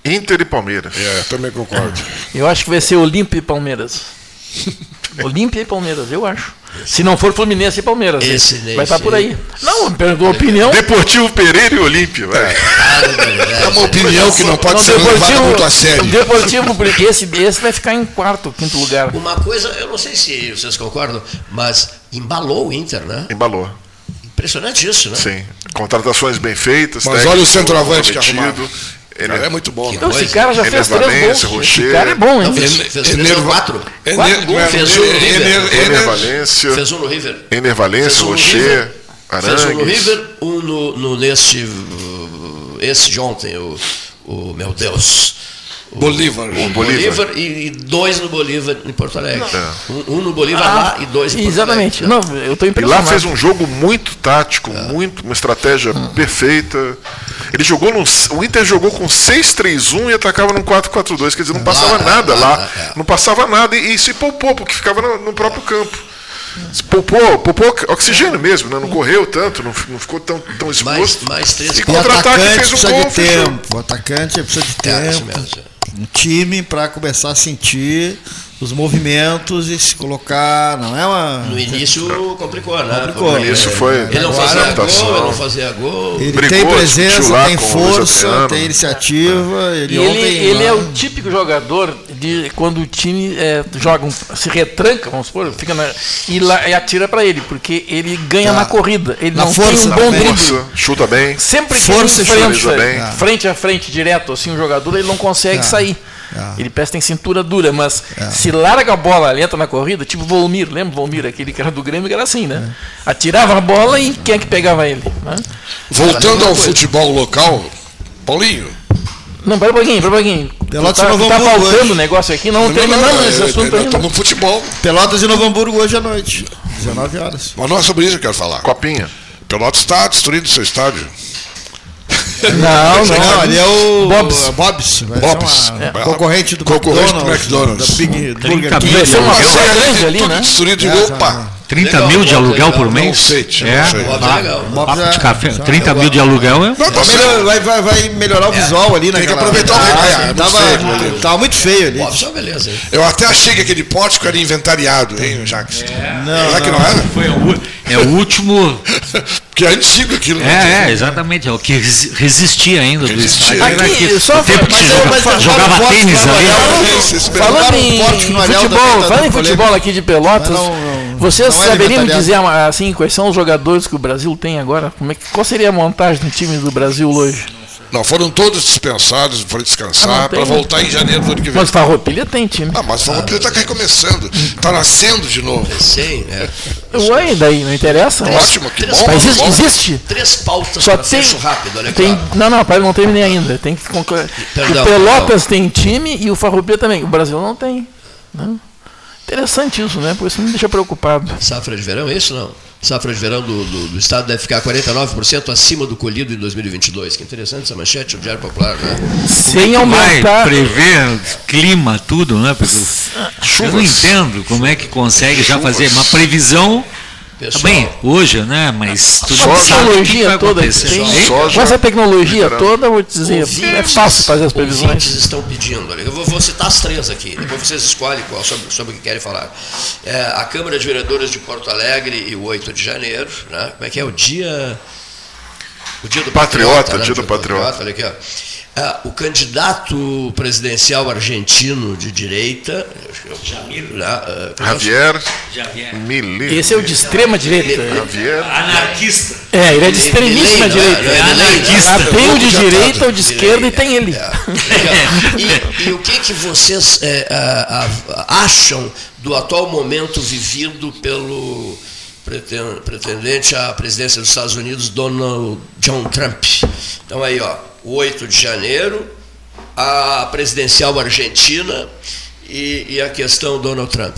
Inter e Palmeiras. É, também concordo. Eu acho que vai ser Olímpia e Palmeiras. Olímpia e Palmeiras, eu acho. Se não for Fluminense e Palmeiras. Esse nem vai estar por sei. aí. Não, perguntou a opinião. Deportivo Pereira e Olímpia. vai. É uma opinião que não pode Não, ser levada muito a sério. Deportivo, porque esse, esse vai ficar em quarto, quinto lugar. Uma coisa, eu não sei se vocês concordam, mas embalou o Inter, né? Embalou. Impressionante isso, né? Sim. Contratações bem feitas. Mas técnico olha o centroavante que comprometido. Ele Cara, é muito bom. Né? Então, esse cara já fez três gols. Esse Rocher. cara é bom, hein? Não, fez, fez três Ener- ou quatro. Ener- Quatro gols, Ener- fez um no River. Ener- Ener Valência, Fez um no River. Ener Valência, Rocher, River. Fez um no Arangues. River, um no, no neste. Esse de ontem, o, o meu Deus. Bolívar. O Bolívar, e, e dois no Bolívar em Porto Alegre. Um, um no Bolívar Ah, lá e dois em Porto Exatamente. Alegre. Não, eu estou E lá fez um jogo muito tático, muito, uma estratégia perfeita. Ele jogou num, o Inter jogou com 6-3-1 e atacava num 4-4-2, quer dizer, não passava Lá, nada lá, lá, é. não passava nada e, e se poupou porque ficava no, no próprio campo. Se Poupou, poupou oxigênio mesmo, né? não correu tanto, não, não ficou tão, tão Mais, exposto. mais três E O contra-ataque atacante fez um precisa gol, de fechou. tempo. O atacante precisa de É, tempo. Um time para começar a sentir os movimentos e se colocar. Não é uma. No início complicou, né? Complicou. Porque Isso foi Ele não fazia adaptação. gol, ele não fazia gol. Ele brigou, tem presença, tem força, tem iniciativa. Ele, E ontem ele, é o típico jogador de quando o time é, joga, um- se retranca, vamos supor, fica na, e, lá, e atira para ele, porque ele ganha Tá. na corrida. Ele Na não força tem um bom drible. chuta bem. Sempre que Força ele enfrenta bem. frente a frente direto assim um jogador, ele não consegue Ah. sair. Ah. Ele parece tem cintura dura, mas se larga a bola, ele entra na corrida, tipo Volmir, lembra Volmir, aquele cara do Grêmio que era assim, né? Atirava a bola e quem é que pegava ele? né? Voltando ao futebol local, Paulinho. Não, pera um pouquinho, pera um pouquinho. Pelotas tá, e Novo tá Hamburgo faltando hoje. um negócio aqui, não, terminamos esse é, assunto nós ainda. estamos no futebol. Pelotas e Novo Hamburgo hoje à noite, 19 horas. Mas não é sobre isso que eu quero falar. Copinha. Pelotas está destruindo seu estádio. Não, Não, não. ali é o Bob's. Bob's. Bob's. É. Concorrente do Concorrente do McDonald's. McDonald's. Da Big 30 Burger King. Vai ser uma é, grande ali, tudo né? destruído. É, Opa! 30 Legal, mil de aluguel legal. por Não mês? sei, é. é Papo de é- café. só- 30 mil de aluguel é. Não, tá Vai, vai, vai, vai melhorar o visual ali, né? Tem que aproveitar o ah, regaço, sim, é muito tava, tava muito feio ali. É uma beleza? Eu até achei que aquele pórtico era inventariado, hein, Jacques? Não, Será que não era? Foi o, u- é o último. Porque é antigo aquilo. né? É, é, exatamente. É o que resi- resistia ainda. do Resistia. estádio. Era Aqui, só o tempo que mas se eu- joga- mas eu- jogava eu- tênis eu- ali. esse- Falando em forte futebol, falando em da futebol aqui de Pelotas, não- não- vocês não é saberiam dizer assim quais são os jogadores que o Brasil tem agora? Como é que, qual seria a montagem do time do Brasil hoje? Não, foram todos dispensados, foram Ah, descansar não tem? para voltar em janeiro do ano que vem. Mas o Farroupilha tem time. Ah, mas o Farroupilha está recomeçando, está nascendo de novo. Sim, é. Ué, daí não interessa? Ótimo, que Três bom. Mas existe, existe. Três pautas Só para tem, rápido, olha tem. Não, não, pai, não terminei ainda. Tem que concluir. Perdão, o Pelotas tem time e o Farroupilha também. O Brasil não tem. né? Interessante isso, né? Por isso me deixa preocupado. Safra de verão, é isso não? Safra de verão do, do, do Estado deve ficar 49% acima do colhido em 2022. Que interessante essa manchete, o Diário Popular, né? Sem Vai aumentar. prever clima, tudo, né? Porque eu não entendo como é que consegue já fazer uma previsão. Pessoal, bem, hoje, né? Mas tu não a tecnologia toda que acontecer. tem, com essa tecnologia toda, vou te dizer, é fácil fazer as previsões. Ouvintes estão pedindo. olha, Eu vou, vou citar as três aqui. Depois vocês escolhem qual, sobre, sobre o que querem falar. É, a Câmara de Vereadores de Porto Alegre e o 8 de janeiro. Né? Como é que é? O dia. O dia do Patriota, Patriota. né? dia do Patriota. Olha aqui, ó. Ah, o candidato presidencial argentino de direita, é Jamil, né? Ah, Javier Javier. Milei. Esse é o de extrema direita. Javier. Anarquista. É, ele é de extremíssima é? direita. Não é Ah, Tem o de direita, o de esquerda e tem ele. é. E, e o que, que vocês é, a- a- acham do atual momento vivido pelo preten- pretendente à presidência dos Estados Unidos, Donald John Trump? Então aí, ó, o 8 de janeiro, a presidencial argentina e, e a questão Donald Trump.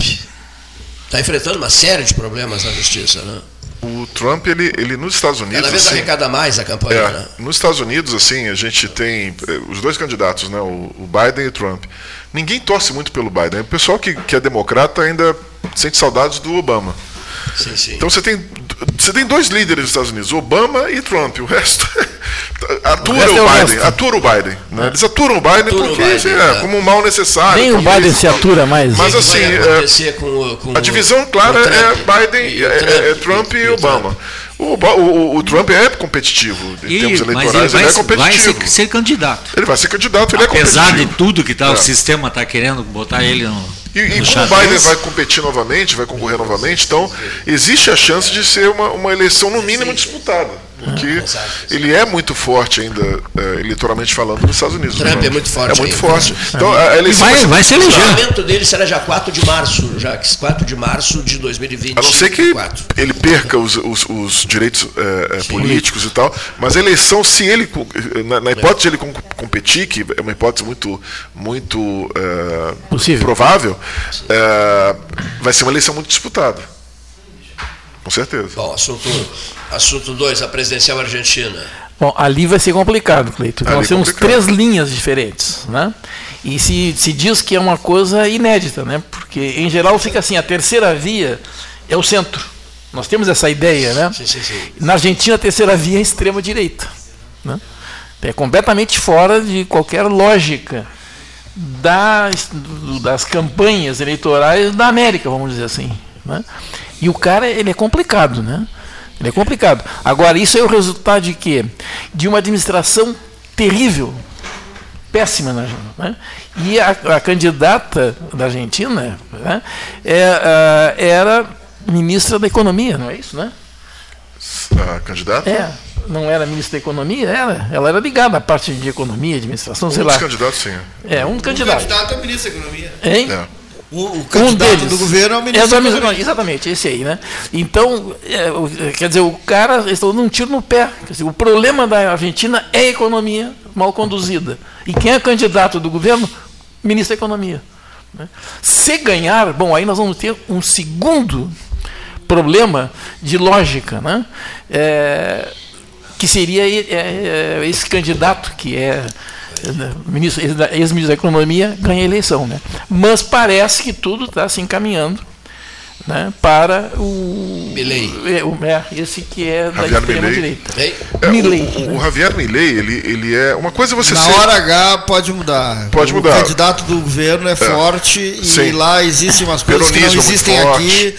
Está enfrentando uma série de problemas na justiça, né? O Trump, ele, ele nos Estados Unidos. Cada vez assim, arrecada mais a campanha, É, né? nos Estados Unidos, assim, a gente tem eh, os dois candidatos, né, o, o Biden e o Trump. Ninguém torce muito pelo Biden. O pessoal que, que é democrata ainda sente saudades do Obama. Sim, sim. Então você tem, você tem dois líderes dos Estados Unidos, Obama e Trump. O resto atura resto o, é o Biden, resto. É. atura o Biden. né? Eles aturam o Biden Aturam o porque Biden, é, tá. como um mal necessário. Nem o Biden eles- se atura mais. Mas O que assim, vai é, com, o- com a divisão o- clara com o é Trump Biden, e o é, é- é Trump e, o Obama. O, o- o Trump é competitivo em E, termos ele eleitorais, ele, vai, é vai competitivo. ser, ser candidato. Ele vai ser candidato, ele é Apesar de competitivo. tudo que tá, É. o sistema está querendo botar ele no. E, e como o Biden vai competir novamente, vai concorrer novamente, então existe a chance de ser uma, uma eleição no mínimo disputada. Porque ele é muito forte ainda, é, eleitoralmente falando, nos Estados Unidos. Trump é muito forte. É muito aí. forte. Então, a eleição vai, vai se eleger. O momento dele será já 4 de março, já 4 de março de 2020. A não ser que ele perca os, os, os direitos é, políticos e tal, mas a eleição, se ele, na, na hipótese de ele competir, que é uma hipótese muito, muito é, provável, é, vai ser uma eleição muito disputada. Com certeza. Bom, assunto Assunto 2, a presidencial argentina. Bom, ali vai ser complicado, Cleito. Nós temos complicado. três linhas diferentes, né? E se, se diz que é uma coisa inédita, né? Porque em geral fica assim, a terceira via é o centro. Nós temos essa ideia, né? Sim, sim, sim. Na Argentina a terceira via é a extrema direita, né? É completamente fora de qualquer lógica das, das campanhas eleitorais da América, vamos dizer assim. Né? E o cara ele é complicado, né? É complicado. Agora, isso é o resultado de quê? De uma administração terrível, péssima na né? E a, a, candidata da Argentina né? é, uh, era ministra da Economia, não é isso, né? A candidata? É. Não era ministra da Economia? Era. Ela era ligada à parte de economia, administração, um sei lá. Um dos candidatos, sim. É, um, um candidato. O candidato é ministro da Economia. Hein? É. O, o candidato um deles, do governo é o ministro. Não, exatamente, esse aí, né? Então, é, quer dizer, o cara está dando um tiro no pé. Dizer, o problema da Argentina é a economia mal conduzida. E quem é candidato do governo? Ministro da Economia. Né? Se ganhar, bom, aí nós vamos ter um segundo problema de lógica, né? É, que seria é, é, esse candidato que é ex-ministro da Economia ganha a eleição. Né? Mas parece que tudo está se encaminhando né, para o, Milley. É, o, é, esse que é da extrema direita. É, Milley. O, o, Javier Milley, ele, ele é uma coisa você na ser... hora H pode mudar. Pode mudar. O candidato do governo é, é. forte Sim. e lá existem umas coisas que não existem aqui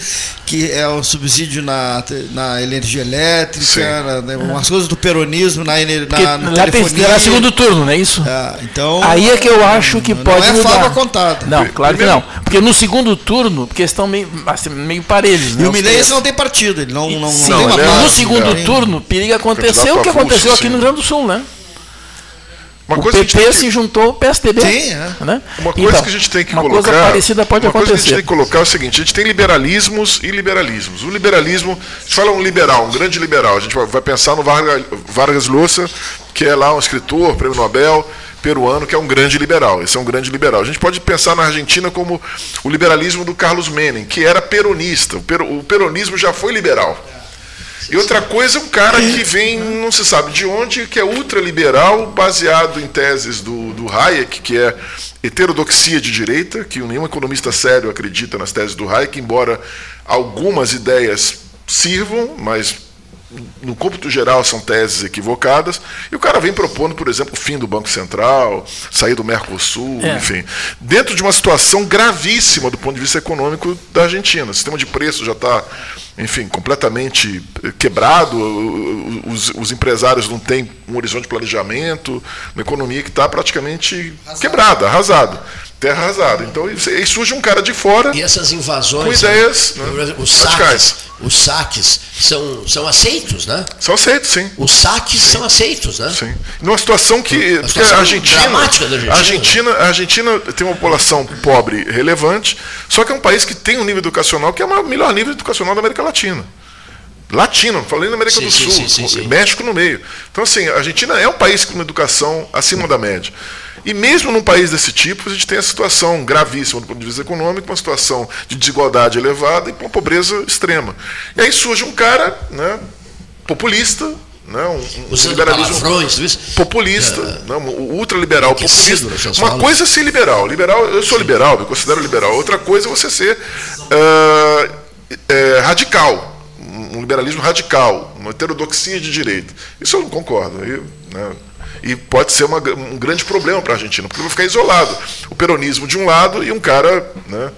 que é o subsídio na, na energia elétrica, na, né, umas coisas do peronismo na, na, na lá telefonia. segundo turno, não é isso? É, então, Aí é que eu acho que não pode não é mudar. contada. Não, claro que não. Porque no segundo turno, porque estão meio, assim, meio parelhos. Né, e o Milei não tem partido, ele não, não, Sim, não tem uma No segundo é. turno, periga acontecer o que aconteceu aqui no Rio Grande do Sul, né? Uma o coisa PT que... se juntou ao PSDB. Sim, é. né? Uma coisa então, que a gente tem que uma colocar. Coisa parecida pode uma acontecer. coisa que a gente tem que colocar é o seguinte: a gente tem liberalismos e liberalismos. O liberalismo, a gente fala um liberal, um grande liberal. A gente vai pensar no Vargas, Vargas Llosa, que é lá um escritor, prêmio Nobel peruano, que é um grande liberal. Esse é um grande liberal. A gente pode pensar na Argentina como o liberalismo do Carlos Menem, que era peronista. O peronismo já foi liberal. E outra coisa, um cara que vem, não se sabe de onde, que é ultraliberal, baseado em teses do, do Hayek, que é heterodoxia de direita, que nenhum economista sério acredita nas teses do Hayek, embora algumas ideias sirvam, mas no cômputo geral são teses equivocadas, e o cara vem propondo, por exemplo, o fim do Banco Central, sair do Mercosul, é. enfim, dentro de uma situação gravíssima do ponto de vista econômico da Argentina. O sistema de preço já está, enfim, completamente quebrado, os, os, empresários não têm um horizonte de planejamento, uma economia que está praticamente quebrada, arrasada terra arrasada. Então aí surge um cara de fora. E essas invasões. Com ideias né, os, saques, os saques são, são aceitos, né? São aceitos, sim. Os saques sim. são aceitos, né? Sim. Numa situação que. A, situação a Argentina, dramática da Argentina. A Argentina, a Argentina tem uma população pobre relevante, só que é um país que tem um nível educacional que é o melhor nível educacional da América Latina. Latino, falei na América sim, do Sul, sim, México no meio. Então, assim, a Argentina é um país com uma educação acima da média. E mesmo num país desse tipo, a gente tem a situação gravíssima do ponto de vista econômico, uma situação de desigualdade elevada e uma pobreza extrema. E aí surge um cara né, populista, né, um, um liberalismo populista, é, né, um ultraliberal populista. Uma coisa é ser liberal. liberal eu sou Sim. liberal, me considero liberal. Outra coisa é você ser uh, é, radical, um liberalismo radical, uma heterodoxia de direita. Isso eu não concordo. Eu, né, e pode ser uma, um grande problema para a Argentina, porque vai ficar isolado. O peronismo de um lado e um cara né,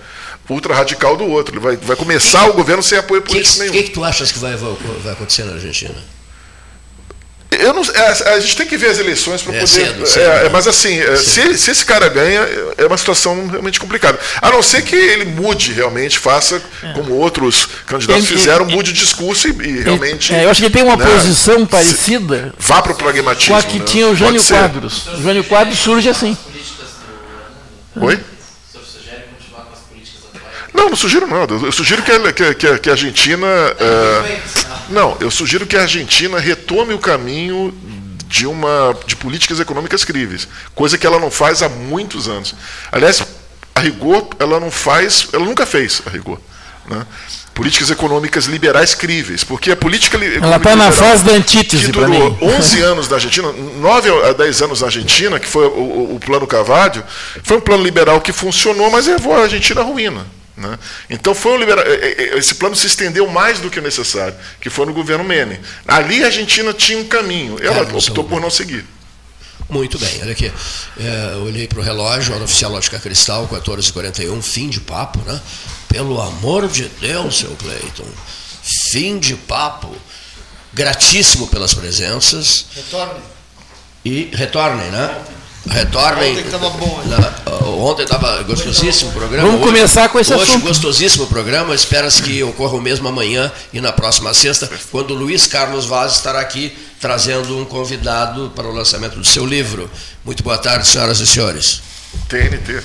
ultra radical do outro. Ele vai, vai começar que, o governo sem apoio político que, nenhum. O que, que tu achas que vai, vai acontecer na Argentina? Eu não, a, a, gente tem que ver as eleições para é poder. Cedo, cedo, é, né? Mas assim, se, se, esse cara ganha, é uma situação realmente complicada. A não ser que ele mude realmente, faça como outros candidatos ele, fizeram, ele, mude o discurso e, e realmente. eu acho que tem uma né, posição parecida. Vá para o pragmatismo. Com a que né? tinha o Jânio Quadros. O Jânio Quadros surge assim. Oi? Não, não sugiro nada. Eu sugiro que a, que, que, que a Argentina. É, não, eu sugiro que a Argentina retome o caminho de uma de políticas econômicas críveis, coisa que ela não faz há muitos anos. Aliás, a rigor, ela não faz, ela nunca fez a rigor. Né? Políticas econômicas liberais críveis, porque a política Ela está na fase da antítese. Que durou 11 anos na Argentina, 9 a 10 anos na Argentina, que foi o, o plano Cavadio, foi um plano liberal que funcionou, mas levou a Argentina à ruína. Né? Então foi um libera... esse plano se estendeu mais do que o necessário, que foi no governo Menem. Ali a Argentina tinha um caminho, ela é, optou por não seguir. Muito bem, olha aqui. É, olhei para o relógio, hora oficial Lógica Cristal, 14h41, fim de papo, né? Pelo amor de Deus, seu Cleiton. Fim de papo. Gratíssimo pelas presenças. Retornem. E retornem, né? Retornem. Ontem estava bom. Na, ontem estava gostosíssimo o programa. Vamos hoje, começar com esse hoje, assunto. gostosíssimo o programa. Espera-se que ocorra o mesmo amanhã e na próxima sexta, quando o Luiz Carlos Vaz estará aqui trazendo um convidado para o lançamento do seu livro. Muito boa tarde, senhoras e senhores. TNT.